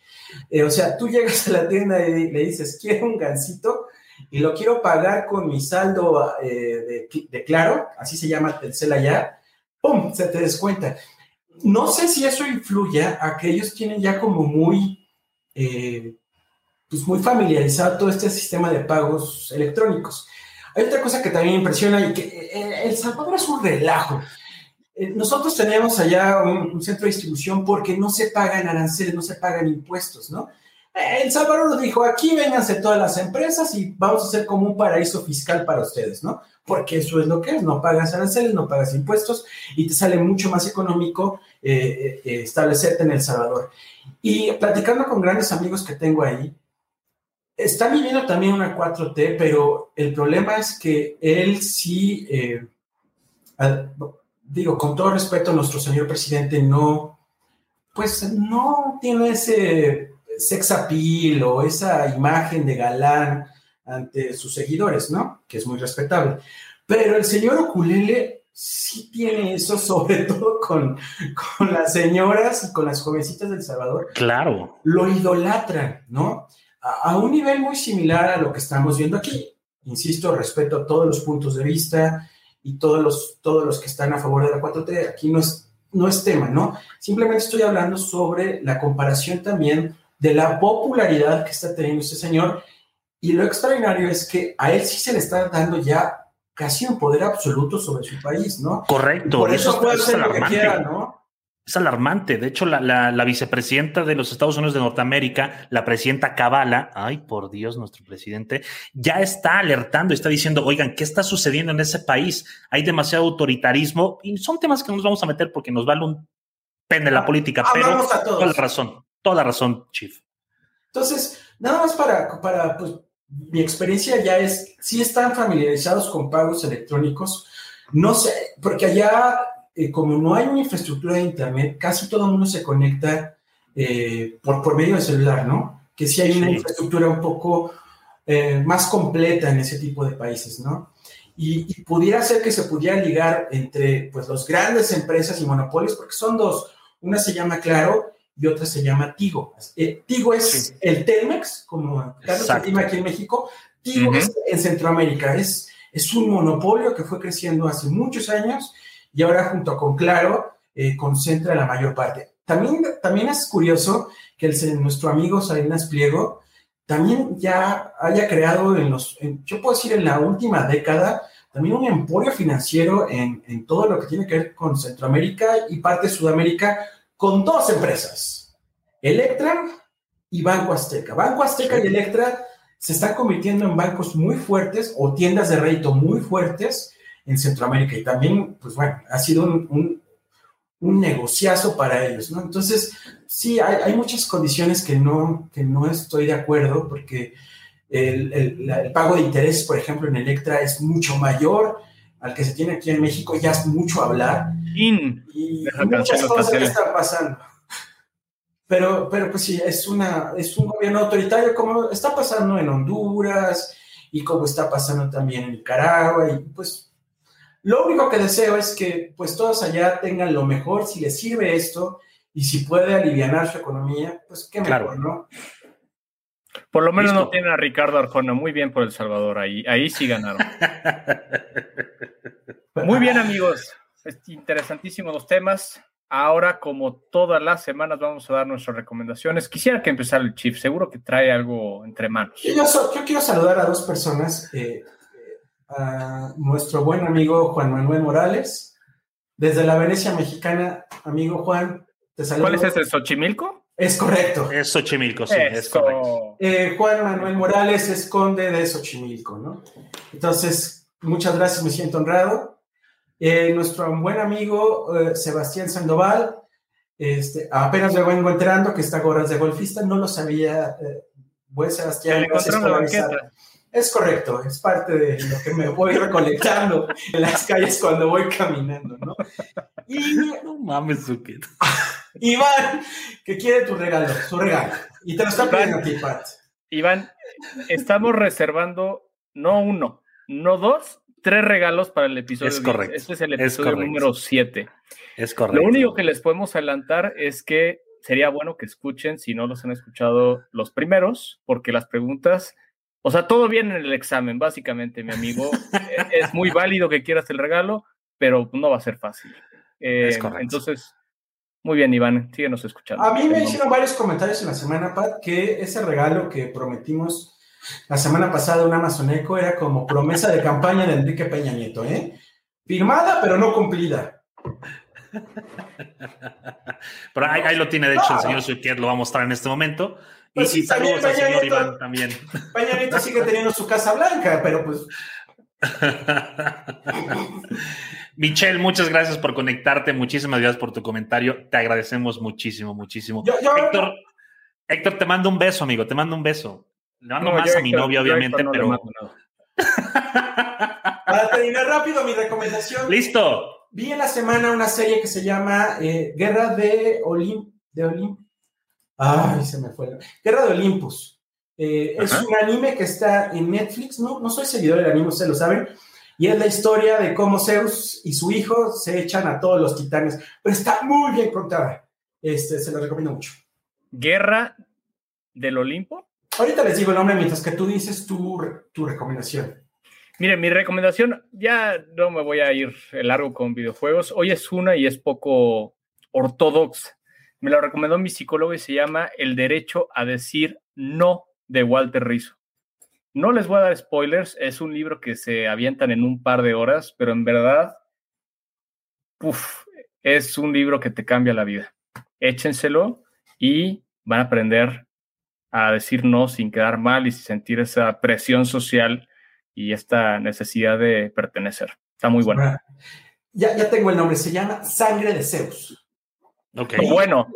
Eh, o sea, tú llegas a la tienda y le dices, quiero un gancito, y lo quiero pagar con mi saldo eh, de, Claro, así se llama Telcel allá, ¡pum! Se te descuenta. No sé si eso influye a que ellos tienen ya como muy, eh, pues muy familiarizado todo este sistema de pagos electrónicos. Hay otra cosa que también impresiona y que El Salvador es un relajo. Nosotros tenemos allá un, centro de distribución porque no se pagan aranceles, no se pagan impuestos, ¿no? El Salvador nos dijo, aquí vénganse todas las empresas y vamos a hacer como un paraíso fiscal para ustedes, ¿no? Porque eso es lo que es, no pagas aranceles, no pagas impuestos y te sale mucho más económico eh, eh, establecerte en El Salvador. Y platicando con grandes amigos que tengo ahí, está viviendo también una 4T, pero el problema es que él sí, eh, digo, con todo respeto, nuestro señor presidente no, pues no tiene ese sex appeal o esa imagen de galán ante sus seguidores, ¿no? Que es muy respetable. Pero el señor Oculele sí tiene eso, sobre todo con, con las señoras y con las jovencitas del Salvador. Claro. Lo idolatran, ¿no? A, a, un nivel muy similar a lo que estamos viendo aquí. Insisto, respeto todos los puntos de vista y todos los, todos los que están a favor de la 4T. Aquí no es, no es tema, ¿no? Simplemente estoy hablando sobre la comparación también de la popularidad que está teniendo este señor. Y lo extraordinario es que a él sí se le está dando ya casi un poder absoluto sobre su país, ¿no? Correcto. Por eso, eso puede hacer lo que quiera, ¿no? Es alarmante. De hecho, la, la, la, vicepresidenta de los Estados Unidos de Norteamérica, la presidenta Kabala, ay, por Dios, nuestro presidente, ya está alertando, está diciendo, oigan, ¿qué está sucediendo en ese país? Hay demasiado autoritarismo y son temas que nos vamos a meter porque nos vale un pende la política, Ah, pero toda la razón, toda la razón, Chief. Entonces, nada más para, para pues, mi experiencia ya es, si están familiarizados con pagos electrónicos, no sé, porque allá, eh, como no hay una infraestructura de Internet, casi todo el mundo se conecta eh, por, por medio de celular, ¿no? Que sí hay una Sí. infraestructura un poco eh, más completa en ese tipo de países, ¿no? Y, y pudiera ser que se pudiera ligar entre pues, las grandes empresas y monopolios, porque son dos. Una se llama Claro y otra se llama Tigo. Eh, Tigo es Sí. el Telmex, como Carlos aquí en México. Tigo Ujú. es en Centroamérica. Es, es un monopolio que fue creciendo hace muchos años y ahora junto con Claro eh, concentra la mayor parte. También, también es curioso que el, nuestro amigo Salinas Pliego también ya haya creado en los, en- yo puedo decir en la última década, también un emporio financiero en, en todo lo que tiene que ver con Centroamérica y parte de Sudamérica con dos empresas, Electra y Banco Azteca. Banco Azteca y Electra se están convirtiendo en bancos muy fuertes o tiendas de rédito muy fuertes en Centroamérica y también, pues bueno, ha sido un, un, un negociazo para ellos, ¿no? Entonces, sí, hay, hay muchas condiciones que no, que no estoy de acuerdo porque el, el, el pago de interés, por ejemplo, en Electra es mucho mayor al que se tiene aquí en México, ya es mucho hablar In. y Deja muchas cosas que están pasando. Pero, pero pues sí, es, una, es un gobierno autoritario como está pasando en Honduras y como está pasando también en Nicaragua. Y pues lo único que deseo es que pues todos allá tengan lo mejor, si les sirve esto y si puede aliviar su economía, pues qué mejor, Claro. ¿no? Por lo menos Listo. no tiene a Ricardo Arjona. Muy bien por El Salvador. Ahí, ahí sí ganaron. Muy bien, amigos. Es interesantísimos los temas. Ahora, como todas las semanas, vamos a dar nuestras recomendaciones. Quisiera que empezara el Chief. Seguro que trae algo entre manos. Yo, yo quiero saludar a dos personas. eh, a nuestro buen amigo Juan Manuel Morales, desde la Venecia mexicana. Amigo Juan, te saludo. ¿Cuál es ese? ¿Xochimilco? Es correcto. Es Xochimilco, sí, es correcto. Eh, Juan Manuel Morales es conde de Xochimilco, ¿no? Entonces, muchas gracias, me siento honrado. Eh, nuestro buen amigo eh, Sebastián Sandoval, este, apenas me vengo enterando que está gorras de golfista, no lo sabía. eh, buen Se Sebastián, gracias por la avisar. Es correcto, es parte de lo que me voy recolectando en las calles cuando voy caminando, ¿no? Y No mames, Zucket. Iván, que quiere tu regalo, su regalo. Y te lo está pidiendo a ti, Pat. Iván, estamos reservando no uno, no dos, tres regalos para el episodio. Es 10. correcto, Este es el episodio número 7. Es correcto. Lo único que les podemos adelantar es que sería bueno que escuchen, si no los han escuchado, los primeros, porque las preguntas, o sea, todo viene en el examen, básicamente, mi amigo. Es muy válido que quieras el regalo, pero no va a ser fácil. Eh, Es correcto. Entonces, muy bien, Iván, síguenos escuchando. A mí me hicieron varios comentarios en la semana, Pat, que ese regalo que prometimos la semana pasada un Amazon Echo era como promesa de campaña de Enrique Peña Nieto, ¿eh? Firmada, pero no cumplida. Pero ahí, ahí lo tiene, de hecho, el señor Zucket lo va a mostrar en este momento. Y, Pues sí, y saludos también al señor. Iván también. Peña Nieto sigue teniendo su Casa Blanca, pero pues Michelle, muchas gracias por conectarte, muchísimas gracias por tu comentario, te agradecemos muchísimo, muchísimo. yo, yo- Héctor, Héctor, te mando un beso, amigo, te mando un beso. Le mando más a mi novia, obviamente, pero. Para terminar rápido, mi recomendación. Listo. Vi en la semana una serie que se llama eh, Guerra de Olimp. De Olimp. Ay, se me fue. Guerra de Olympus. Eh, es un anime que está en Netflix. No, no soy seguidor del anime, ustedes lo saben. Y es la historia de cómo Zeus y su hijo se echan a todos los titanes. Pero está muy bien contada. Este, se lo recomiendo mucho. ¿Guerra del Olimpo? Ahorita les digo el nombre mientras que tú dices tu, tu recomendación. Mire, mi recomendación, ya no me voy a ir largo con videojuegos. Hoy es una y es poco ortodoxa. Me lo recomendó mi psicólogo y se llama El derecho a decir no de Walter Rizzo. No les voy a dar spoilers, es un libro que se avientan en un par de horas, pero en verdad, uf, es un libro que te cambia la vida. Échenselo y van a aprender a decir no sin quedar mal y sin sentir esa presión social y esta necesidad de pertenecer. Está muy bueno. Ya, ya tengo el nombre, se llama Sangre de Zeus. Ok. Bueno,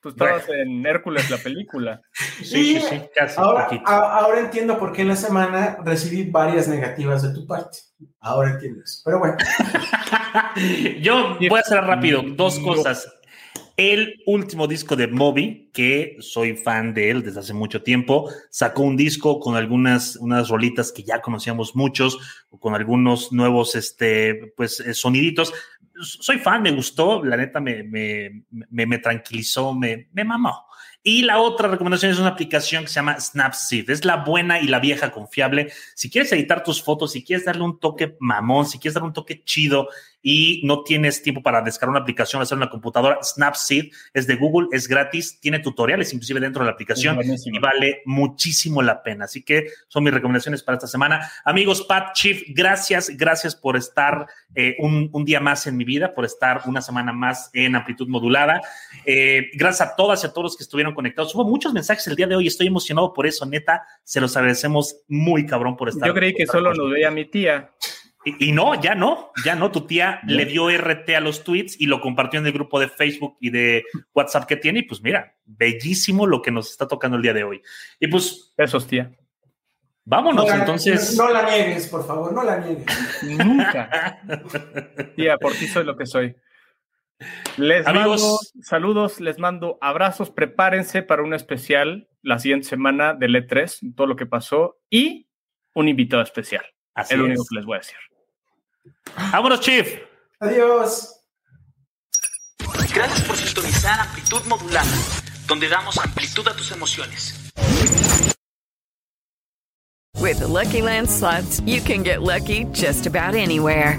tú estabas en Hércules, la película. sí, sí, sí, casi. Ahora, ahora, entiendo por qué en la semana recibí varias negativas de tu parte. Ahora entiendo eso. Pero bueno. Yo voy a hacer rápido dos cosas el último disco de Moby, que soy fan de él desde hace mucho tiempo, sacó un disco con algunas unas rolitas que ya conocíamos muchos, con algunos nuevos este, pues, eh, soniditos. Soy fan, me gustó, la neta me, me, me, tranquilizó, me, me mamó. Y la otra recomendación es una aplicación que se llama Snapseed. Es la buena y la vieja confiable. Si quieres editar tus fotos, si quieres darle un toque mamón, si quieres darle un toque chido y no tienes tiempo para descargar una aplicación, hacer una computadora, Snapseed es de Google, es gratis, tiene tutoriales inclusive dentro de la aplicación y vale muchísimo la pena. Así que son mis recomendaciones para esta semana. Amigos, Pat Chief, gracias, gracias por estar eh, un, día más en mi vida, por estar una semana más en amplitud modulada. Eh, gracias a todas y a todos los que estuvieron conectados. Hubo muchos mensajes el día de hoy, estoy emocionado por eso, neta, se los agradecemos muy cabrón por estar. Yo creí que solo nos veía mi tía. Y, no, ya no, ya no. Tu tía le dio RT a los tweets y lo compartió en el grupo de Facebook y de WhatsApp que tiene. Y pues mira, bellísimo lo que nos está tocando el día de hoy. Y pues. Esos, tía. Vámonos, entonces. No, la niegues, por favor, no la niegues. Nunca. tía, por ti soy lo que soy. Les Amigos, mando saludos, les mando abrazos, prepárense para un especial la siguiente semana del E3, todo lo que pasó y un invitado especial. Así es lo único que les voy a decir. Vámonos, Chief. Adiós. Gracias por sintonizar Amplitud Modulada, donde damos amplitud a tus emociones. With the Lucky Land slots, you can get lucky just about anywhere.